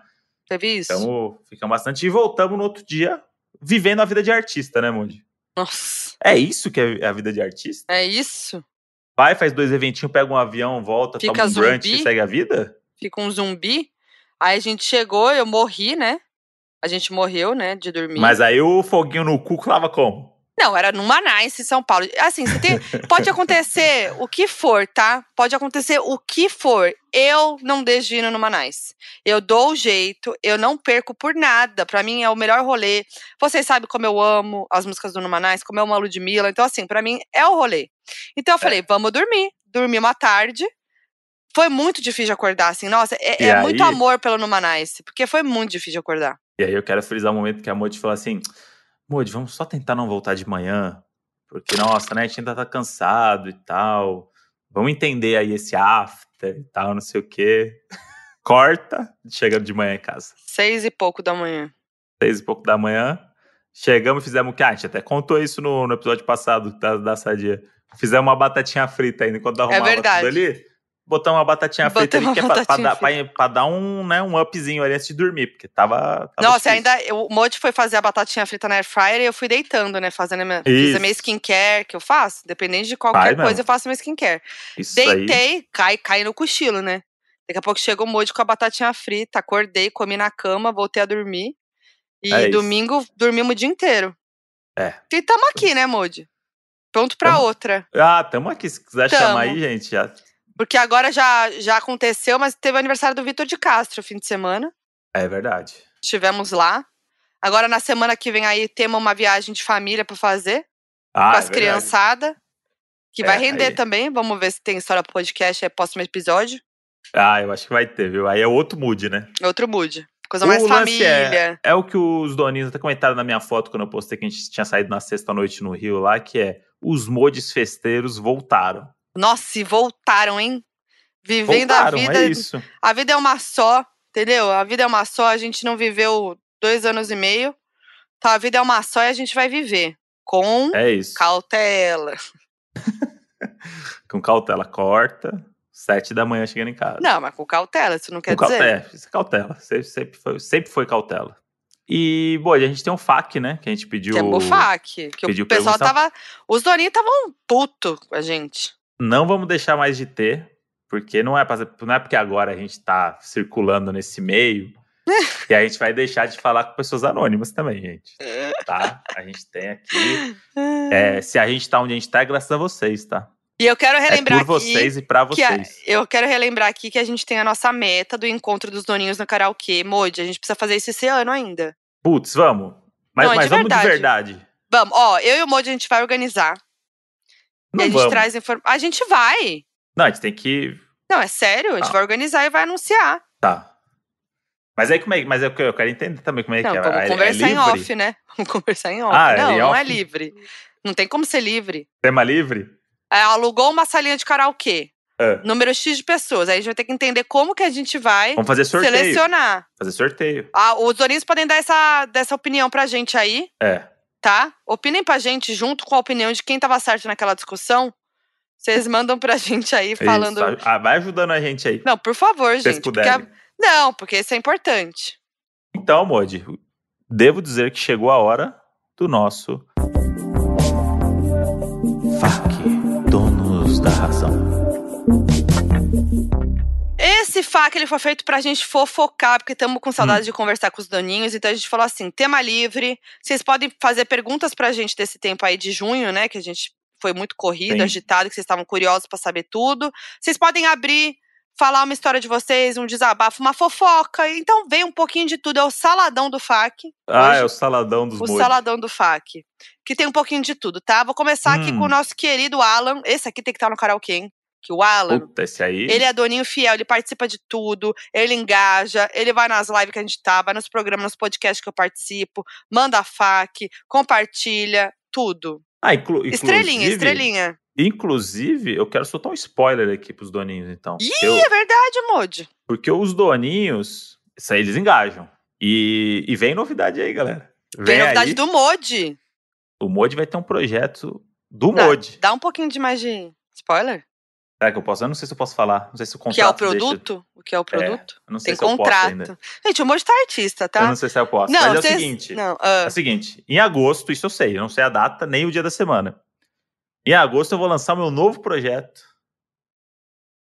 Teve isso? ficamos, ficamos bastante. E voltamos no outro dia, vivendo a vida de artista, né, Modi? Nossa. É isso que é a vida de artista? É isso? Vai, faz dois eventinhos, pega um avião, volta, Fica toma um brunch zumbi? e segue a vida? fica um zumbi. Aí a gente chegou, eu morri, né? A gente morreu, né, de dormir. Mas aí o foguinho no cu clava como? Não, era numa Nice, São Paulo. Assim, você tem, pode acontecer o que for, tá? Pode acontecer o que for. Eu não desvino numa Nice. Eu dou o jeito, eu não perco por nada. Pra mim é o melhor rolê. Vocês sabem como eu amo as músicas do Nice, como eu amo a Ludmilla. Então, assim, pra mim é o rolê. Então eu falei, vamos dormir. Dormi uma tarde. Foi muito difícil de acordar, assim. Nossa, é, é muito aí? amor pelo Numa Nice. Porque foi muito difícil de acordar. E aí eu quero frisar o momento que a Moti falou assim: Modi, vamos só tentar não voltar de manhã, porque, nossa, né, a gente ainda tá cansado e tal. Vamos entender aí esse after e tal, não sei o quê. [LAUGHS] Corta, chegando de manhã em casa. Seis e pouco da manhã. Seis e pouco da manhã. Chegamos, fizemos o que? Ah, a gente até contou isso no, no episódio passado da, da Sadia. Fizemos uma batatinha frita ainda enquanto arrumava é verdade. tudo ali. Botamos uma batatinha frita ali, que é pra, pra, dar, pra, dar um, né, um upzinho ali antes de dormir, porque tava. tava Nossa, difícil. ainda. O Modi foi fazer a batatinha frita na air fryer e eu fui deitando, né? Fazendo a minha, fiz a minha skincare, que eu faço. Dependente de qualquer Vai coisa, mesmo. eu faço minha skincare. Isso Deitei, aí. cai, cai no cochilo, né? Daqui a pouco chegou o Modi com a batatinha frita, acordei, comi na cama, voltei a dormir. E é domingo dormimos o dia inteiro. É. E tamo aqui, né, Modi? Pronto pra tamo... outra. Ah, tamo aqui. Se quiser tamo. chamar aí, gente, já. Porque agora já, já aconteceu, mas teve o aniversário do Vitor de Castro fim de semana. É verdade. Estivemos lá. Agora, na semana que vem aí, temos uma viagem de família para fazer. Ah, com as é criançadas. Que vai é, render aí. também. Vamos ver se tem história pro podcast, é próximo episódio. Ah, eu acho que vai ter, viu? Aí é outro mood, né? Outro mood. Coisa o mais é família. É, é, o que os doninhos até comentaram na minha foto quando eu postei que a gente tinha saído na sexta-noite no Rio lá, que é os modes festeiros voltaram. Nossa, e voltaram, hein? Vivendo voltaram, a vida. É isso. A vida é uma só, entendeu? A vida é uma só, a gente não viveu dois anos e meio. Então a vida é uma só e a gente vai viver. Com é cautela. [LAUGHS] com cautela, corta sete da manhã chegando em casa. Não, mas com cautela, isso não quer com dizer. Cautela, é cautela. Sempre, sempre, foi, sempre foi cautela. E, bom, a gente tem um FAQ, né? Que a gente pediu. Que é o FAQ. Que o pessoal tava. Os doninhos estavam puto com a gente. Não vamos deixar mais de ter, porque não é, pra, não é porque agora a gente tá circulando nesse meio [LAUGHS] que a gente vai deixar de falar com pessoas anônimas também, gente. Tá? A gente tem aqui. [LAUGHS] É, se a gente tá onde a gente tá, é graças a vocês, tá? E eu quero relembrar é por vocês aqui e para vocês. A, eu quero relembrar aqui que a gente tem a nossa meta do encontro dos doninhos no karaokê. Modi, a gente precisa fazer isso esse ano ainda. Putz, vamos. Mas, Não, mas de vamos de verdade. Vamos. Ó, eu e o Modi a gente vai organizar. Não e a gente vamos. traz informação. A gente vai. Não, a gente tem que. Não, é sério. A gente ah. vai organizar e vai anunciar. Tá. Mas aí como é Mas é eu quero entender também como é não, que é. Vamos é, conversar é em off, né? [LAUGHS] Vamos conversar em off. Ah, não, é não off? é livre. Não tem como ser livre. Tema livre? é, alugou uma salinha de karaokê. É. Número X de pessoas. Aí a gente vai ter que entender como que a gente vai Vamos fazer sorteio. selecionar. Fazer sorteio. Ah, os doninhos podem dar essa, dessa opinião pra gente aí. É. Tá? Opinem pra gente junto com a opinião de quem tava certo naquela discussão. Vocês mandam pra [LAUGHS] gente aí falando. Isso. Ah, vai ajudando a gente aí. Não, por favor, gente. Vocês puderem. Porque... Não, porque isso é importante. Então, Modi, devo dizer que chegou a hora do nosso da razão. Esse FAQ ele foi feito pra gente fofocar, porque estamos com saudade hum. de conversar com os doninhos. Então a gente falou assim: tema livre. Vocês podem fazer perguntas pra gente desse tempo aí de junho, né? Que a gente foi muito corrido, Sim. agitado, que vocês estavam curiosos para saber tudo. Vocês podem abrir, falar uma história de vocês, um desabafo, uma fofoca. Então vem um pouquinho de tudo. É o saladão do FAQ. Ah, hoje, é o saladão dos O saladão do FAQ que tem um pouquinho de tudo, tá? Vou começar hum. aqui com o hum. nosso querido Alan. Esse aqui tem que estar no karaokê, hein? O Alan. Puta, esse aí. Ele é doninho fiel, ele participa de tudo, ele engaja, ele vai nas lives que a gente tá, vai nos programas, nos podcasts que eu participo, manda fac, compartilha, tudo. Ah, inclu estrelinha, estrelinha. Inclusive, eu quero soltar um spoiler aqui pros doninhos, então. Ih, eu... é verdade, Modi. Porque os doninhos, isso aí eles engajam. E, e vem novidade aí, galera. Vem, vem novidade aí. do Modi. O Modi vai ter um projeto do Modi. Dá um pouquinho de mais de spoiler. Será que eu posso? Eu não sei se eu posso falar. Não sei se o contrato. O que é o produto? Deixa... O que é o produto? É, não sei Tem se contrato. Eu posso ainda. Gente, o Modi tá artista, tá? Eu não sei se eu posso. Não, mas é o seguinte. Não, uh... É o seguinte. Em agosto, isso eu sei. Eu não sei a data nem o dia da semana. Em agosto eu vou lançar meu novo projeto.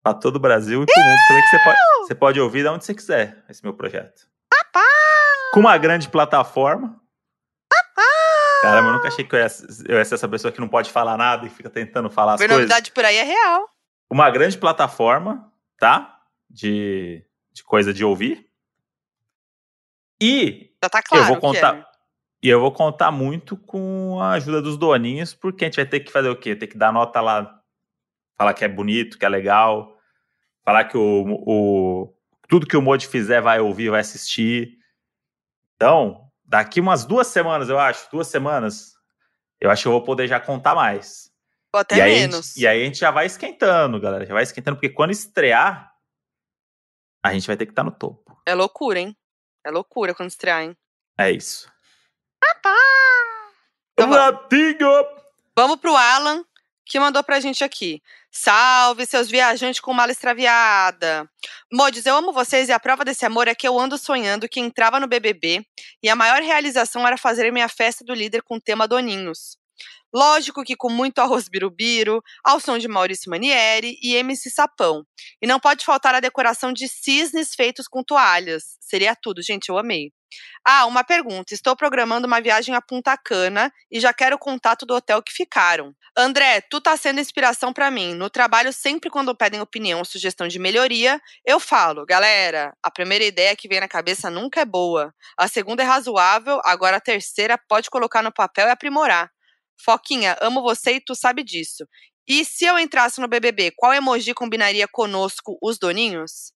Pra todo o Brasil e pro mundo. Também que você pode, você pode ouvir de onde você quiser esse meu projeto. Com uma grande plataforma. Caramba, eu nunca achei que eu ia, eu ia ser essa pessoa que não pode falar nada e fica tentando falar as coisas. novidade por aí é real. Uma grande plataforma, tá? De, de coisa de ouvir. E Já tá claro eu vou contar. É. E eu vou contar muito com a ajuda dos doninhos, porque a gente vai ter que fazer o quê? Ter que dar nota lá, falar que é bonito, que é legal, falar que o, o tudo que o Mod fizer vai ouvir, vai assistir. Então, daqui umas duas semanas, eu acho, duas semanas, eu acho que eu vou poder já contar mais. Ou até e menos. Aí, e aí a gente já vai esquentando, galera. Já vai esquentando, porque quando estrear, a gente vai ter que estar tá no topo. É loucura, hein? É loucura quando estrear, hein? É isso. Rapaz! Então, vamos. vamos pro Alan, que mandou pra gente aqui. Salve, seus viajantes com mala extraviada. Modes, eu amo vocês e a prova desse amor é que eu ando sonhando que entrava no BBB e a maior realização era fazer minha festa do líder com o tema Doninhos. Lógico que com muito arroz birubiru, ao som de Maurício Manieri e MC Sapão. E não pode faltar a decoração de cisnes feitos com toalhas. Seria tudo, gente, eu amei. Ah, uma pergunta. Estou programando uma viagem a Punta Cana e já quero o contato do hotel que ficaram. André, tu tá sendo inspiração para mim. No trabalho, sempre quando pedem opinião ou sugestão de melhoria, eu falo, galera, a primeira ideia que vem na cabeça nunca é boa. A segunda é razoável, agora a terceira pode colocar no papel e aprimorar. Foquinha, amo você e tu sabe disso. E se eu entrasse no BBB, qual emoji combinaria conosco os doninhos?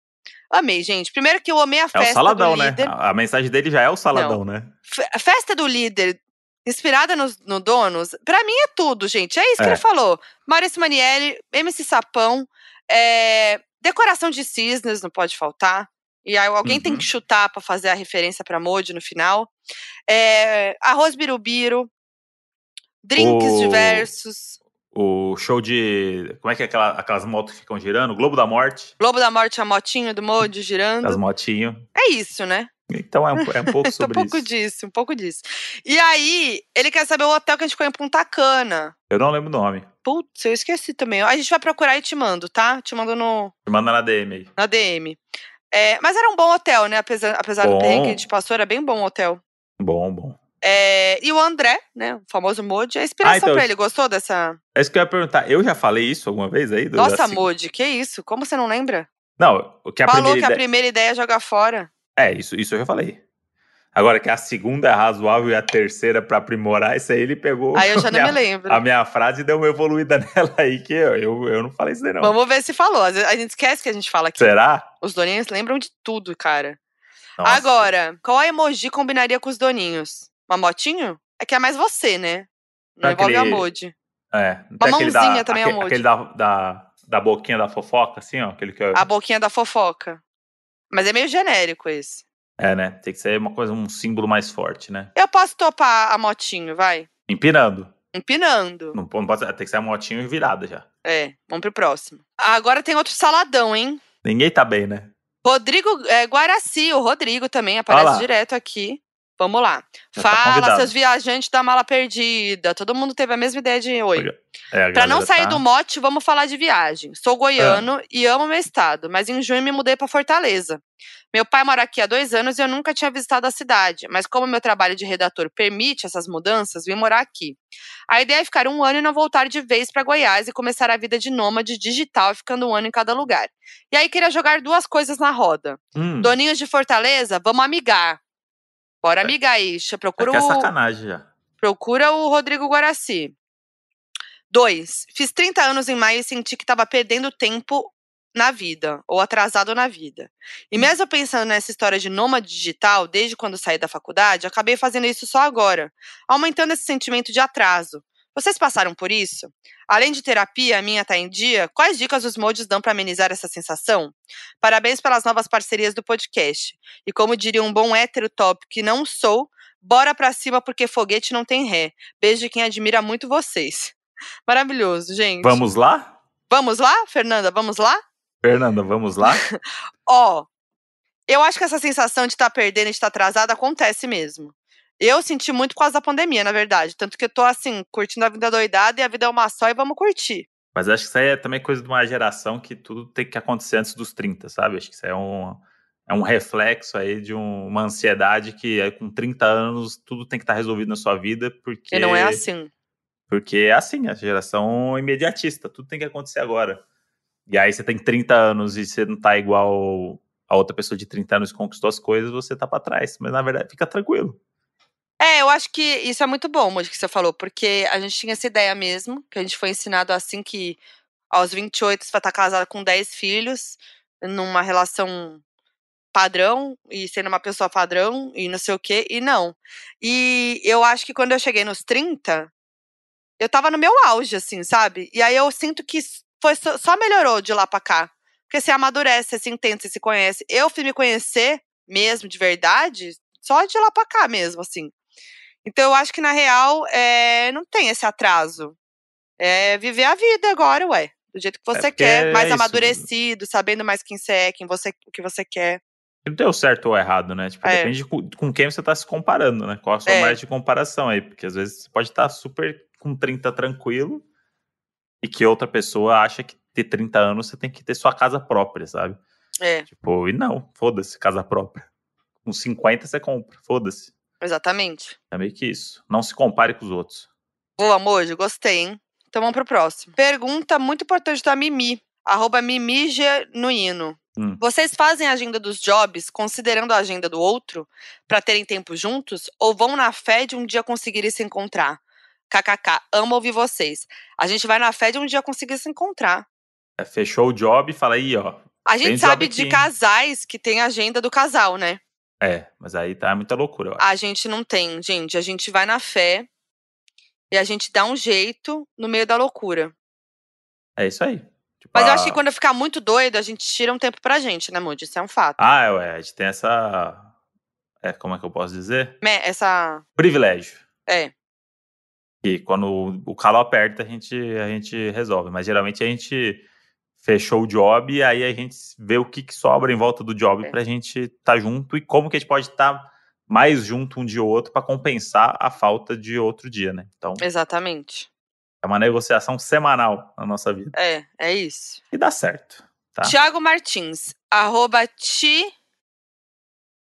Amei, gente. Primeiro que eu amei a festa é o saladão, do líder. né? A mensagem dele já é o saladão, Não. né? A festa do líder, inspirada no, no Donos, pra mim é tudo, gente. É isso que É. ele falou. Maurício Manieri, MC Sapão, é, decoração de cisnes, não pode faltar. E aí alguém tem Uhum. que chutar pra fazer a referência pra Modi no final. É, arroz birubiru, drinks O- diversos, O show de. Como é que é aquela, aquelas motos que ficam girando? Globo da Morte, Globo da Morte, a motinha do Modi [LAUGHS] girando. as motinhos. É isso, né? Então é um, é um pouco um [LAUGHS] sobre pouco isso. disso, um pouco disso. E aí, ele quer saber o hotel que a gente foi em Punta Cana. Eu não lembro o nome. Putz, eu esqueci também. A gente vai procurar e te mando, tá? Te mando no, Manda na DM aí. na DM. É, mas era um bom hotel, né? Apesar, apesar do Bom. perrengue que a gente passou, era bem bom o hotel. Bom, bom. É, e o André, né? O famoso Modi, a inspiração Ah, então- pra ele. Gostou dessa. É isso que eu ia perguntar. Eu já falei isso alguma vez aí? Nossa, seg- Modi, que isso? Como você não lembra? Não, o que a Falou primeira que a ideia. primeira ideia é jogar fora. É, isso, isso eu já falei. Agora que a segunda é razoável e a terceira pra aprimorar, isso aí ele pegou. Aí eu já [LAUGHS] não minha- me lembro. A minha frase deu uma evoluída [LAUGHS] nela aí, que eu, eu, eu não falei isso daí, não. Vamos ver se falou. A gente esquece que a gente fala aqui. Será? Os doninhos lembram de tudo, cara. Nossa. Agora, qual emoji combinaria com os doninhos? Uma motinho? É que é mais você, né? Não Tá envolve a aquele- Modi. É. Uma aquele da, mãozinha também é aquele, emoji. aquele da, da, da boquinha da fofoca, assim, ó. Aquele que eu- A boquinha da fofoca. Mas é meio genérico esse. É, né? Tem que ser uma coisa, um símbolo mais forte, né? Eu posso topar a motinho, vai. Empinando. Empinando. Não, não pode, tem que ser a motinho virada já. É, vamos pro próximo. Agora tem outro saladão, hein? Ninguém tá bem, né? Rodrigo é, Guaraci, o Rodrigo também aparece direto aqui. Vamos lá. Já tá Fala, convidado. seus viajantes da mala perdida. Todo mundo teve a mesma ideia de oi. É, a Pra não sair tá- do mote, vamos falar de viagem. Sou goiano e amo meu estado, mas em junho me mudei pra Fortaleza. Meu pai mora aqui há dois anos e eu nunca tinha visitado a cidade, mas como meu trabalho de redator permite essas mudanças, vim morar aqui. A ideia é ficar um ano e não voltar de vez pra Goiás e começar a vida de nômade digital, ficando um ano em cada lugar. E aí queria jogar duas coisas na roda. Hum, Doninhos de Fortaleza, vamos amigar. Bora Isha. Procura aqui é o sacanagem já. procura o Rodrigo Guaraci. Dois, fiz 30 anos em maio e senti que estava perdendo tempo na vida, ou atrasado na vida. E mesmo pensando nessa história de nômade digital, desde quando saí da faculdade, acabei fazendo isso só agora, aumentando esse sentimento de atraso. Vocês passaram por isso? Além de terapia, a minha tá em dia, quais dicas os mods dão para amenizar essa sensação? Parabéns pelas novas parcerias do podcast. E como diria um bom hétero top que não sou, bora pra cima porque foguete não tem ré. Beijo de quem admira muito vocês. [LAUGHS] Maravilhoso, gente. Vamos lá? Vamos lá, Fernanda? Vamos lá? Fernanda, vamos lá? [LAUGHS] Ó, eu acho que essa sensação de estar perdendo e de estar atrasada acontece mesmo. Eu senti muito por causa da pandemia, na verdade. Tanto que eu tô, assim, curtindo a vida doidada e a vida é uma só e vamos curtir. Mas acho que isso aí é também coisa de uma geração que tudo tem que acontecer antes dos 30, sabe? Acho que isso aí é um, é um reflexo aí de um- uma ansiedade que aí, com 30 anos tudo tem que estar resolvido na sua vida, porque. E não é assim. Porque é assim, a geração imediatista, tudo tem que acontecer agora. E aí você tem 30 anos e você não tá igual a outra pessoa de 30 anos que conquistou as coisas, você tá pra trás. Mas na verdade, fica tranquilo. É, eu acho que isso é muito bom, Moody, que você falou, porque a gente tinha essa ideia mesmo, que a gente foi ensinado assim que aos 28 você vai estar casado com 10 filhos, numa relação padrão e sendo uma pessoa padrão e não sei o quê, e não. E eu acho que quando eu cheguei nos 30, eu tava no meu auge, assim, sabe? E aí eu sinto que foi só, só melhorou de lá pra cá. Porque você amadurece, você se entende, você se conhece. Eu fui me conhecer mesmo, de verdade, só de lá pra cá mesmo, assim. Então eu acho que, na real, é, não tem esse atraso. É viver a vida agora, ué. Do jeito que é você é quer, mais é amadurecido, sabendo mais quem você é, quem você, o que você quer. Não o certo ou errado, né? Tipo, é. depende de com quem você tá se comparando, né? Qual a sua é. margem de comparação aí. Porque às vezes você pode estar tá super com 30 tranquilo e que outra pessoa acha que ter 30 anos você tem que ter sua casa própria, sabe? É. Tipo, e não, foda-se, casa própria. Com 50 você compra, foda-se. Exatamente. É meio que isso. Não se compare com os outros. Boa, Mojo, gostei, hein? Então vamos pro próximo. Pergunta muito importante da Mimi. Arroba Mimi Genuíno. Hum. Vocês fazem a agenda dos jobs considerando a agenda do outro para terem tempo juntos ou vão na fé de um dia conseguirem se encontrar? KKK, amo ouvir vocês. A gente vai na fé de um dia conseguir se encontrar. É, fechou o job e fala aí, ó. A gente sabe de casais que tem agenda do casal, né? É, mas aí tá muita loucura. A gente não tem, gente. A gente vai na fé e a gente dá um jeito no meio da loucura. É isso aí. Tipo, mas eu acho que quando eu ficar muito doido, a gente tira um tempo pra gente, né, Moody? Isso é um fato. Ah, é, ué. A gente tem essa. É, como é que eu posso dizer? Essa. Privilégio. É. E quando o calo aperta, a gente, a gente resolve. Mas geralmente a gente fechou o job e aí a gente vê o que, que sobra em volta do job é. pra gente estar tá junto e como que a gente pode estar tá mais junto um dia ou outro para compensar a falta de outro dia, né? Então. Exatamente. É uma negociação semanal na nossa vida. É, é isso. E dá certo. Tá? Tiago Martins, arroba ti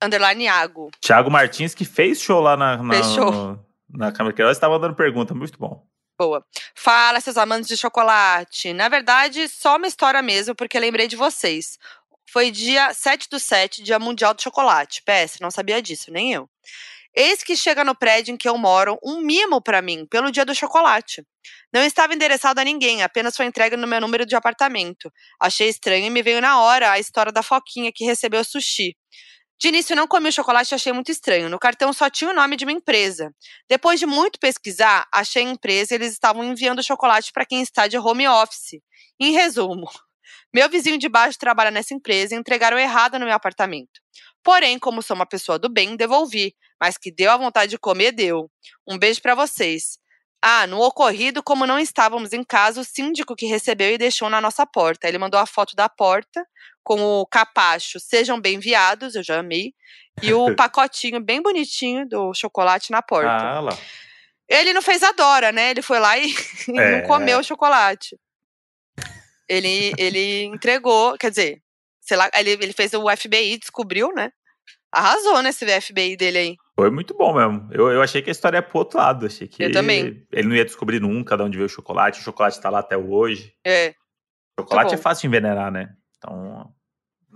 underline Iago. Tiago Martins que fez show lá na, na, no, na Câmara Queiroz, estava mandando pergunta, muito bom. Boa. Fala, seus amantes de chocolate. Na verdade, só uma história mesmo, porque lembrei de vocês. Foi dia 7 do 7, dia mundial do chocolate. PS, não sabia disso, nem eu. Eis que chega no prédio em que eu moro um mimo para mim, pelo dia do chocolate. Não estava endereçado a ninguém, apenas foi entregue no meu número de apartamento. Achei estranho e me veio na hora a história da Foquinha que recebeu sushi. De início, não comi o chocolate e achei muito estranho. No cartão só tinha o nome de uma empresa. Depois de muito pesquisar, achei a empresa e eles estavam enviando chocolate para quem está de home office. Em resumo, [LAUGHS] meu vizinho de baixo trabalha nessa empresa e entregaram errado no meu apartamento. Porém, como sou uma pessoa do bem, devolvi, mas que deu a vontade de comer, deu. Um beijo para vocês. Ah, no ocorrido, como não estávamos em casa, o síndico que recebeu e deixou na nossa porta. Ele mandou a foto da porta com o capacho Sejam Bem-viados, eu já amei, e o [LAUGHS] pacotinho bem bonitinho do chocolate na porta. Ah, lá. Ele não fez a Dora, né? Ele foi lá e, [LAUGHS] é. não comeu o chocolate. Ele, ele entregou, quer dizer, sei lá, ele, ele fez o FBI, descobriu, né? Arrasou nesse FBI dele aí. Foi muito bom mesmo. Eu, eu achei que a história ia pro outro lado. Achei que eu também. ele não ia descobrir nunca de onde veio o chocolate. O chocolate tá lá até hoje. É. O chocolate é fácil de envenenar, né? Então,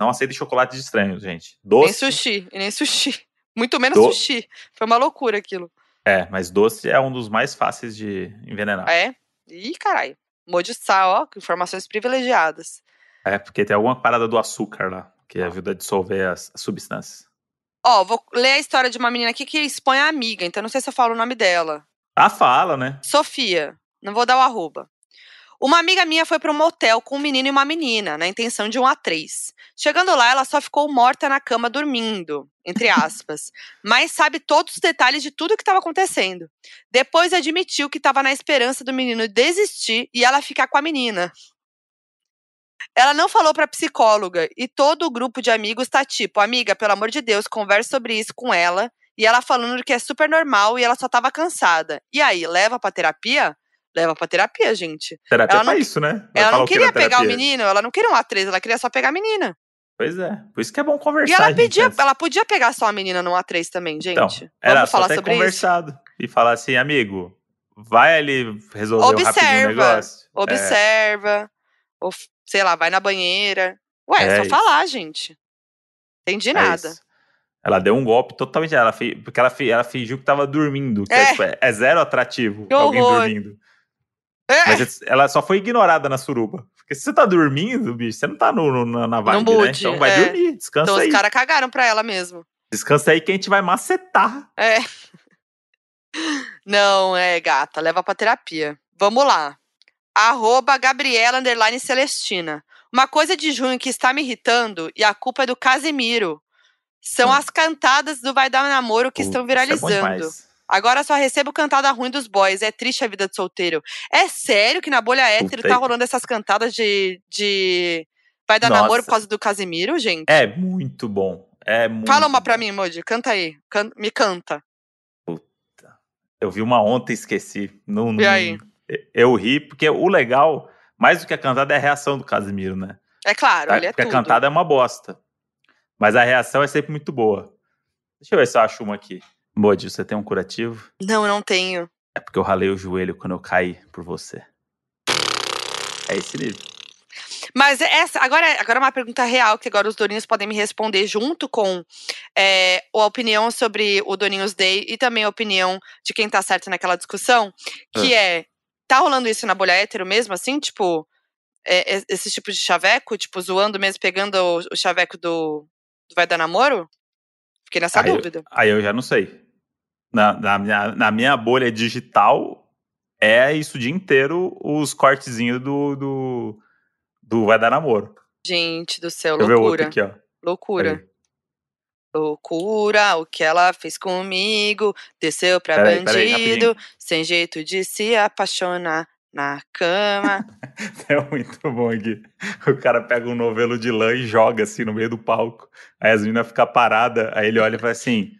não aceite chocolate de estranhos, gente. Doce. Nem sushi, nem sushi. [LAUGHS] Muito menos Do... sushi. Foi uma loucura aquilo. É, mas doce é um dos mais fáceis de envenenar. É? Ih, caralho. Modiçar, ó, informações privilegiadas. É, porque tem alguma parada do açúcar lá, que ajuda a dissolver as, as substâncias. Ó, vou ler a história de uma menina aqui que expõe a amiga, então não sei se eu falo o nome dela. Ah, fala, né? Sofia. Não vou dar o arroba. Uma amiga minha foi para um motel com um menino e uma menina, na intenção de um A3. Chegando lá, ela só ficou morta na cama dormindo, entre aspas, mas sabe todos os detalhes de tudo o que estava acontecendo. Depois admitiu que estava na esperança do menino desistir e ela ficar com a menina. Ela não falou pra psicóloga e todo o grupo de amigos tá tipo, amiga, pelo amor de Deus, converse sobre isso com ela. E ela falando que é super normal e ela só tava cansada. E aí, leva pra terapia? Leva pra terapia, gente. Terapia ela é não, isso, né? Vai ela não queria pegar o menino, ela não queria um A3, ela queria só pegar a menina. Pois é, por isso que é bom conversar. E ela, pedia, gente, ela podia pegar só a menina no A3 também, gente. Então, era Vamos falar sobre conversado isso? e falar assim, amigo, vai ali resolver observa, um negócio. É. Observa, é. ou sei lá, vai na banheira. Ué, é, é só isso. falar, gente. Entendi é nada. Isso. Ela deu um golpe totalmente. Ela porque ela, ela fingiu que tava dormindo. Que é. Tipo, é, zero atrativo que alguém horror. dormindo. Mas ela só foi ignorada na suruba. Porque se você tá dormindo, bicho, você não tá no, no na vibe, né? Então vai é. dormir, descansa então, aí. Então os caras cagaram pra ela mesmo. Descansa aí que a gente vai macetar. É. Não, é gata, leva pra terapia. Vamos lá. Arroba Gabriela Underline Celestina. Uma coisa de junho que está me irritando e a culpa é do Casimiro. São hum. as cantadas do Vai Dar Namoro que estão é viralizando. É Agora só recebo cantada ruim dos boys. É triste a vida de solteiro. É sério que na bolha hétero tá rolando essas cantadas de, de Vai Dar Nossa. Namoro por causa do Casimiro, gente? É muito bom. É muito Fala uma bom. pra mim, Moji. Canta aí. Can me canta. Puta. Eu vi uma ontem, esqueci. Não, e aí? Eu ri, porque o legal, mais do que a cantada, é a reação do Casimiro, né? É claro, ele é Porque tudo. a cantada é uma bosta. Mas a reação é sempre muito boa. Deixa eu ver se eu acho uma aqui. Modi, você tem um curativo? Não, não tenho. É porque eu ralei o joelho quando eu caí por você. É esse nível. Mas essa, agora, agora é uma pergunta real, que agora os Doninhos podem me responder junto com é, a opinião sobre o Doninhos Day e também a opinião de quem tá certo naquela discussão, que ah. é, tá rolando isso na bolha hétero mesmo, assim, tipo, é, esse tipo de chaveco, tipo, zoando mesmo, pegando o, o chaveco do, do Vai Dar Namoro? Fiquei nessa aí dúvida. Eu, aí eu já não sei. Na, na, minha, na minha bolha digital, é isso o dia inteiro, os cortezinhos do, do do Vai Dar Namoro. Gente do céu, Deixa loucura. Aqui. Loucura. Loucura, o que ela fez comigo, desceu pra peraí, bandido, peraí, sem jeito de se apaixonar na cama. [LAUGHS] é muito bom aqui. O cara pega um novelo de lã e joga assim no meio do palco. Aí as meninas ficam paradas, aí ele olha e fala assim: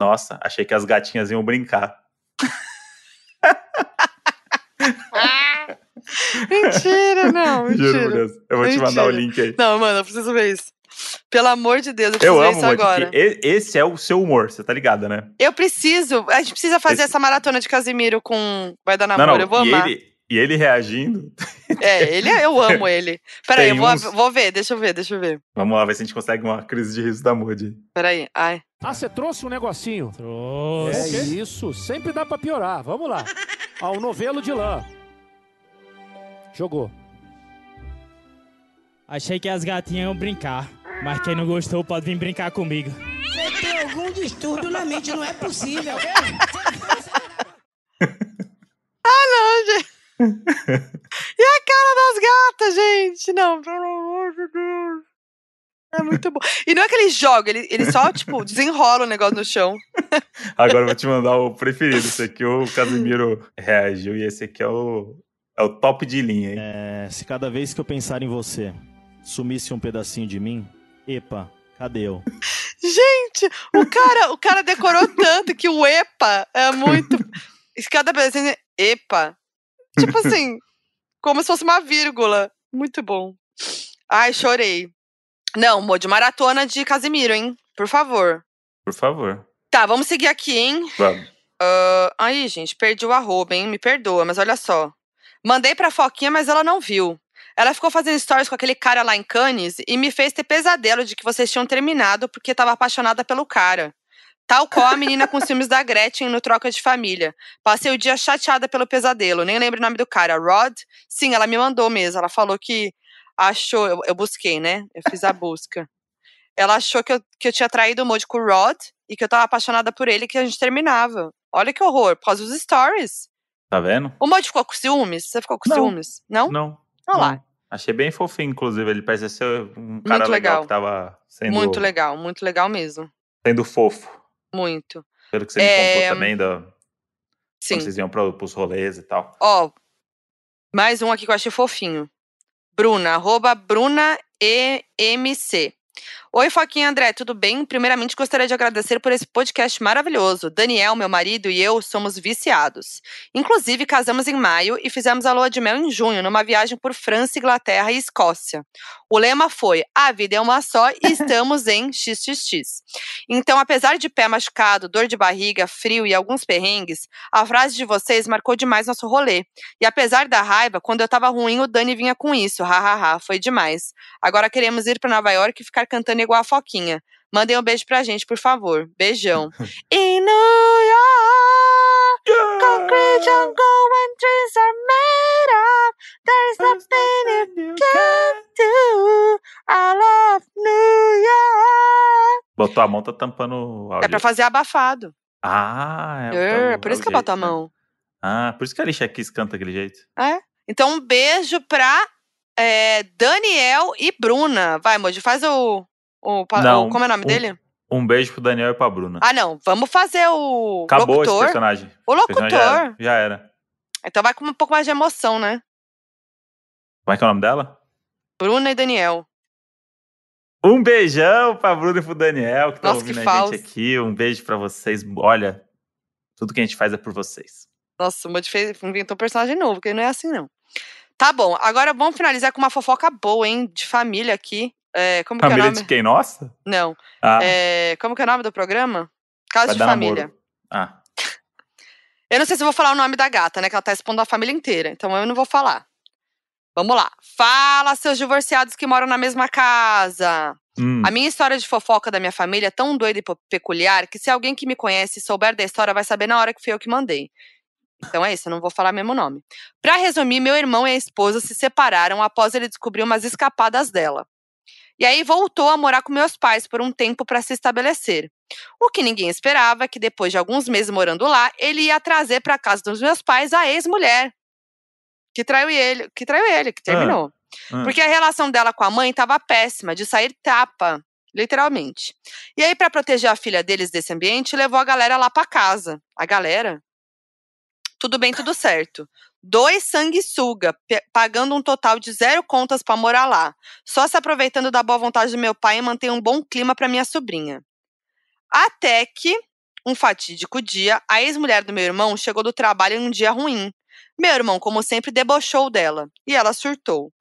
Nossa, achei que as gatinhas iam brincar. [LAUGHS] mentira, não, [LAUGHS] mentira. Juro Deus. Eu vou mentira. te mandar o link aí. Não, mano, eu preciso ver isso. Pelo amor de Deus, eu preciso eu ver amo, isso agora. Esse é o seu humor, você tá ligado, né? Eu preciso. A gente precisa fazer esse... essa maratona de Casimiro com Vai Dar Namoro. Não, não. Eu vou e amar. Ele, e ele reagindo. [LAUGHS] É, ele, eu amo ele. Peraí, eu vou, uns... vou ver, deixa eu ver, deixa eu ver. Vamos lá, ver se a gente consegue uma crise de riso da Moody. Peraí, ai. Ah, você trouxe um negocinho? Trouxe. É isso, sempre dá pra piorar. Vamos lá. [LAUGHS] Ah, um novelo de lã. Jogou. Achei que as gatinhas iam brincar, mas quem não gostou pode vir brincar comigo. Você tem algum distúrbio na mente, não é possível. [LAUGHS] ah, não, gente. [LAUGHS] e a cara das gatas, gente? Não, pelo amor de Deus. É muito bom. E não é que ele joga, ele, ele só, tipo, [LAUGHS] desenrola o negócio no chão. Agora eu vou te mandar o preferido. Esse aqui o Casimiro reagiu e esse aqui é o, é o top de linha, hein? É, se cada vez que eu pensar em você sumisse um pedacinho de mim, epa, cadê eu? Gente, o cara, o cara decorou tanto que o epa é muito. [LAUGHS] Cada pedacinho, epa. Tipo assim, [LAUGHS] como se fosse uma vírgula. Muito bom. Ai, chorei. Não, Mo, de maratona de Casimiro, hein? Por favor. Por favor. Tá, vamos seguir aqui, hein? Vamos. Uh, aí, gente, perdi o arroba, hein? Me perdoa, mas olha só. Mandei pra Foquinha, mas ela não viu. Ela ficou fazendo stories com aquele cara lá em Cannes e me fez ter pesadelo de que vocês tinham terminado porque estava apaixonada pelo cara. Tal qual a menina com ciúmes da Gretchen no Troca de Família. Passei o dia chateada pelo pesadelo, nem lembro o nome do cara. Rod? Sim, ela me mandou mesmo. Ela falou que achou. Eu, eu busquei, né? Eu fiz a busca. Ela achou que eu, que eu tinha traído o Moody com o Rod e que eu tava apaixonada por ele e que a gente terminava. Olha que horror, por causa dos stories. Tá vendo? O Mod ficou com ciúmes? Você ficou com não. ciúmes? Não? Não. Olha lá. Achei bem fofinho, inclusive. Ele parece ser um cara muito legal. legal que tava sendo. Muito legal, muito legal mesmo. Sendo fofo. Muito. Pelo que você é... me contou também, da... Sim. quando vocês iam pra, pros rolês e tal. Ó, mais um aqui que eu achei fofinho. Bruna, arroba Bruna EMC. Oi, Foquinha André, tudo bem? Primeiramente, gostaria de agradecer por esse podcast maravilhoso. Daniel, meu marido e eu somos viciados. Inclusive, casamos em maio e fizemos a lua de mel em junho, numa viagem por França, Inglaterra e Escócia. O lema foi: A vida é uma só e [LAUGHS] estamos em XXX. Então, apesar de pé machucado, dor de barriga, frio e alguns perrengues, a frase de vocês marcou demais nosso rolê. E apesar da raiva, quando eu tava ruim, o Dani vinha com isso. Hahaha, foi demais. Agora queremos ir para Nova York e ficar cantando cantando igual a Foquinha. Mandem um beijo pra gente, por favor. Beijão. [LAUGHS] In New York, yeah. concrete and are made of. There's nothing you do. I love New York. Botou a mão, tá tampando o áudio. É pra fazer abafado. Ah, é. é por isso é que eu boto a né? mão. Né? Ah, por isso que a Alicia Keys canta daquele jeito. É. Então, um beijo pra é, Daniel e Bruna. Vai, Moji, faz o o, Não, o- como é o nome um- dele? Um beijo pro Daniel e pra Bruna. Ah, não. Vamos fazer o Acabou esse locutor. personagem. O Esse personagem Já locutor. era. já era. Então vai com um pouco mais de emoção, né? Como é que é o nome dela? Bruna e Daniel. Um beijão pra Bruna e pro Daniel, que estão Nossa, que ouvindo a falso. gente aqui. Um beijo pra vocês. Olha, tudo que a gente faz é por vocês. Nossa, o fez, inventou um personagem novo, que não é assim, não. Tá bom, agora vamos finalizar com uma fofoca boa, hein? De família aqui. É, como que é o Família nome? de quem? Nossa? Não. Ah, É, como que é o nome do programa? Casa vai de Família. namoro. Ah, [LAUGHS] Eu não sei se eu vou falar o nome da gata, né? Que ela tá expondo a família inteira. Então eu não vou falar. Vamos lá. Fala, seus divorciados que moram na mesma casa. hum. A minha história de fofoca da minha família é tão doida e peculiar que se alguém que me conhece souber da história vai saber na hora que fui eu que mandei. Então é isso, eu não vou falar mesmo nome. Pra resumir, meu irmão e a esposa se separaram após ele descobrir umas escapadas dela. E aí voltou a morar com meus pais por um tempo para se estabelecer. O que ninguém esperava é que depois de alguns meses morando lá, ele ia trazer para casa dos meus pais a ex-mulher que traiu ele, que traiu ele, que terminou. ah. Porque a relação dela com a mãe estava péssima, de sair tapa, literalmente. E aí, para proteger a filha deles desse ambiente, levou a galera lá para casa. A galera? Tudo bem, tudo certo. Dois sanguessuga, pagando um total de zero contas para morar lá. Só se aproveitando da boa vontade do meu pai e manter um bom clima para minha sobrinha. Até que, um fatídico dia, a ex-mulher do meu irmão chegou do trabalho em um dia ruim. Meu irmão, como sempre, debochou dela. E ela surtou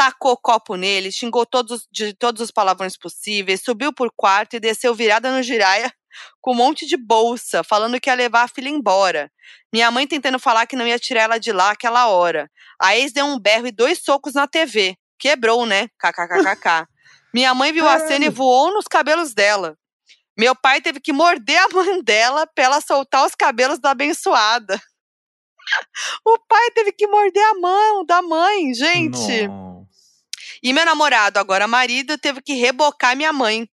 tacou copo nele, xingou todos, de todos os palavrões possíveis, subiu por quarto e desceu virada no giraia com um monte de bolsa, falando que ia levar a filha embora. Minha mãe tentando falar que não ia tirar ela de lá aquela hora. A ex deu um berro e dois socos na TV. Quebrou, né? KKKKK. Minha mãe viu a cena e voou nos cabelos dela. Meu pai teve que morder a [LAUGHS] mão dela pra ela soltar os cabelos da abençoada. O pai teve que morder a mão da mãe, gente. Nossa. E meu namorado, agora marido, teve que rebocar minha mãe.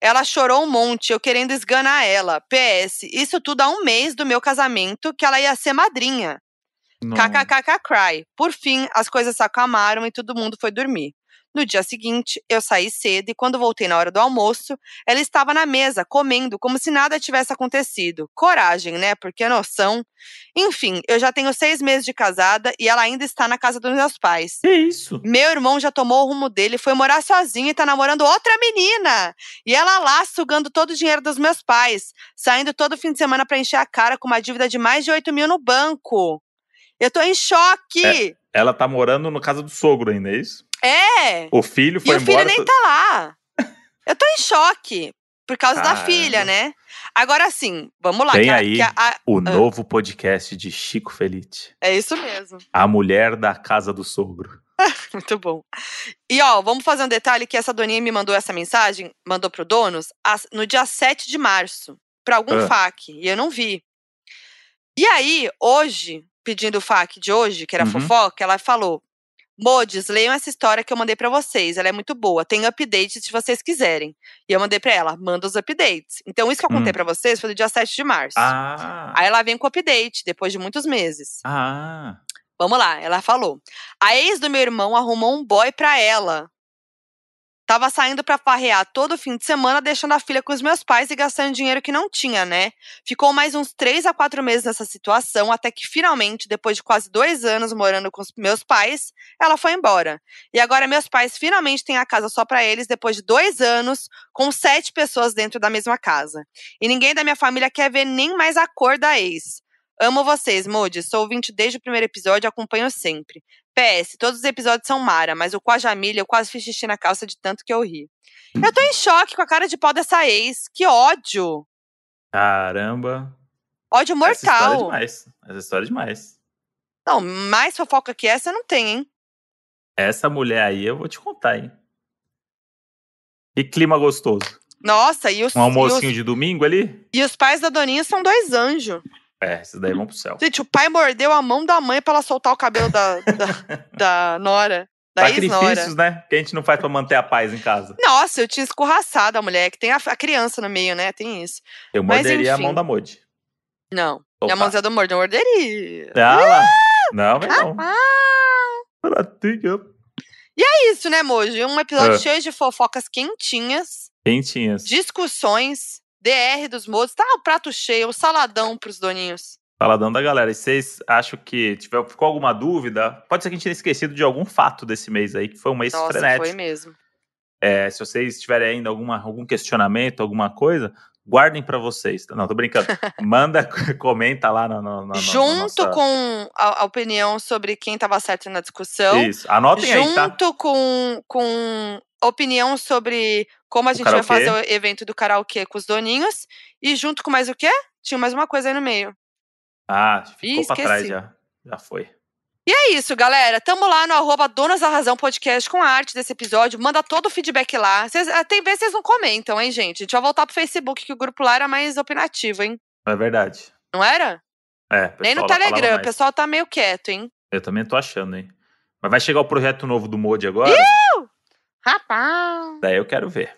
Ela chorou um monte, eu querendo esganar ela. PS, isso tudo há um mês do meu casamento, que ela ia ser madrinha. KKKK cry. Por fim, as coisas se acalmaram e todo mundo foi dormir. No dia seguinte, eu saí cedo e quando voltei na hora do almoço, ela estava na mesa, comendo, como se nada tivesse acontecido. Coragem, né? Porque noção. Enfim, eu já tenho seis meses de casada e ela ainda está na casa dos meus pais. Que isso? Meu irmão já tomou o rumo dele, foi morar sozinho e tá namorando outra menina. E ela lá sugando todo o dinheiro dos meus pais, saindo todo fim de semana pra encher a cara com uma dívida de mais de 8 mil no banco. Eu tô em choque. Ela tá morando no casa do sogro ainda, é isso? É. O filho E foi o filho embora. nem tá lá. Eu tô em choque. Por causa da Caramba. filha, né? Agora sim, vamos lá. Tem que a- aí a- a- O novo podcast de Chico Felite. é isso mesmo. A mulher da casa do sogro. [LAUGHS] Muito bom. E ó, vamos fazer um detalhe que essa doninha me mandou essa mensagem, mandou pro Donos, no dia 7 de março, pra algum Ah. FAQ, e eu não vi. E aí, hoje, pedindo o FAQ de hoje, que era Uhum. fofoca, ela falou: Modes, leiam essa história que eu mandei pra vocês, ela é muito boa, tem updates se vocês quiserem. E eu mandei pra ela, manda os updates. Então, isso que eu contei Hum. pra vocês foi do dia 7 de março. Ah. Aí ela vem com o update, depois de muitos meses. Ah. Vamos lá, ela falou. A ex do meu irmão arrumou um boy pra ela. Tava saindo pra farrear todo fim de semana, deixando a filha com os meus pais e gastando dinheiro que não tinha, né? Ficou mais uns três a quatro meses nessa situação, até que finalmente, depois de quase dois anos morando com os meus pais, ela foi embora. E agora meus pais finalmente têm a casa só pra eles, depois de dois anos, com sete pessoas dentro da mesma casa. E ninguém da minha família quer ver nem mais a cor da ex. Amo vocês, Moody. Sou ouvinte desde o primeiro episódio acompanho sempre. PS, todos os episódios são Mara, mas o com a Jamília eu quase fiz xixi na calça de tanto que eu ri. Eu tô em choque com a cara de pau dessa ex. Que ódio! Caramba. Ódio Essa história é mortal. demais. Essa história é demais. Não, mais fofoca que essa não tem, hein? Essa mulher aí eu vou te contar, hein? Que clima gostoso. Nossa, e os, Um almocinho e os, de domingo ali? e os pais da Doninha são dois anjos. É, esses daí vão pro céu. Gente, o pai mordeu a mão da mãe pra ela soltar o cabelo da, da, [LAUGHS] da Nora. Da Sacrifícios, né? Que a gente não faz pra manter a paz em casa. Nossa, eu tinha escorraçado a mulher, que tem a, a criança no meio, né? Tem isso. Eu Mas, morderia a mão da Modi. Não. Opa. Minha mãozinha do amor, não morderia. Ah lá. Não, não. Ah, Pratica. é isso, né, Moji? Um episódio Ah. cheio de fofocas quentinhas, Quentinhas. discussões, DR dos modos. Tá o prato cheio, o saladão pros doninhos. Faladão da galera. E vocês acham que tiver, ficou alguma dúvida? Pode ser que a gente tenha esquecido de algum fato desse mês aí, que foi um mês Nossa, frenético. foi mesmo. É, se vocês tiverem ainda alguma, algum questionamento, alguma coisa, guardem pra vocês. Não, tô brincando. [LAUGHS] Manda, [LAUGHS] comenta lá no, no, Junto nossa- com a, a opinião sobre quem tava certo na discussão. Isso. Anotem aí, tá? junto com, com opinião sobre como a O gente vai karaokê. fazer o evento do karaokê com os doninhos. E junto com mais o quê? Tinha mais uma coisa aí no meio. Ah, ficou Ih, pra trás já. Já foi. É isso, galera. Tamo lá no arroba Donas da Razão Podcast com a arte desse episódio. Manda todo o feedback lá. Cês, ah, tem vezes vocês não comentam, hein, gente? A gente vai voltar pro Facebook, que o grupo lá era mais opinativo, hein? É verdade. Não era? É, Nem no Telegram. O pessoal tá meio quieto, hein? Eu também tô achando, hein? Mas vai chegar o projeto novo do Modi agora? Rapaz. Daí eu quero ver.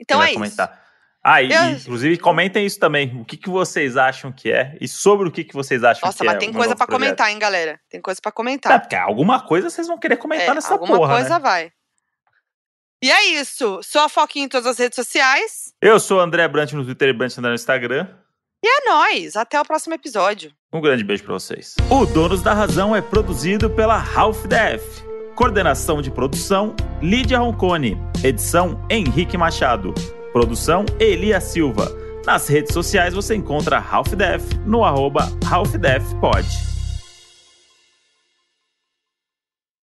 Então é vai isso. comentar. Ah, e, Eu- inclusive comentem isso também. O que, que vocês acham que é e sobre o que, que vocês acham Nossa, que mas é. tem o meu coisa projeto. comentar, hein, galera? Tem coisa pra É, comentar. porque alguma coisa vocês vão querer comentar É, nessa alguma porra, coisa né? vai. E é isso. Sou a Foquinha em todas as redes sociais. Eu sou o André Brant no Twitter e Brant no Instagram. E é nóis. Até o próximo episódio. Um grande beijo pra vocês. O Donos da Razão é produzido pela Half Def. Coordenação de produção, Lídia Roncone. Edição, Henrique Machado. Produção, Elia Silva. Nas redes sociais você encontra Half Def no arroba Def Pod.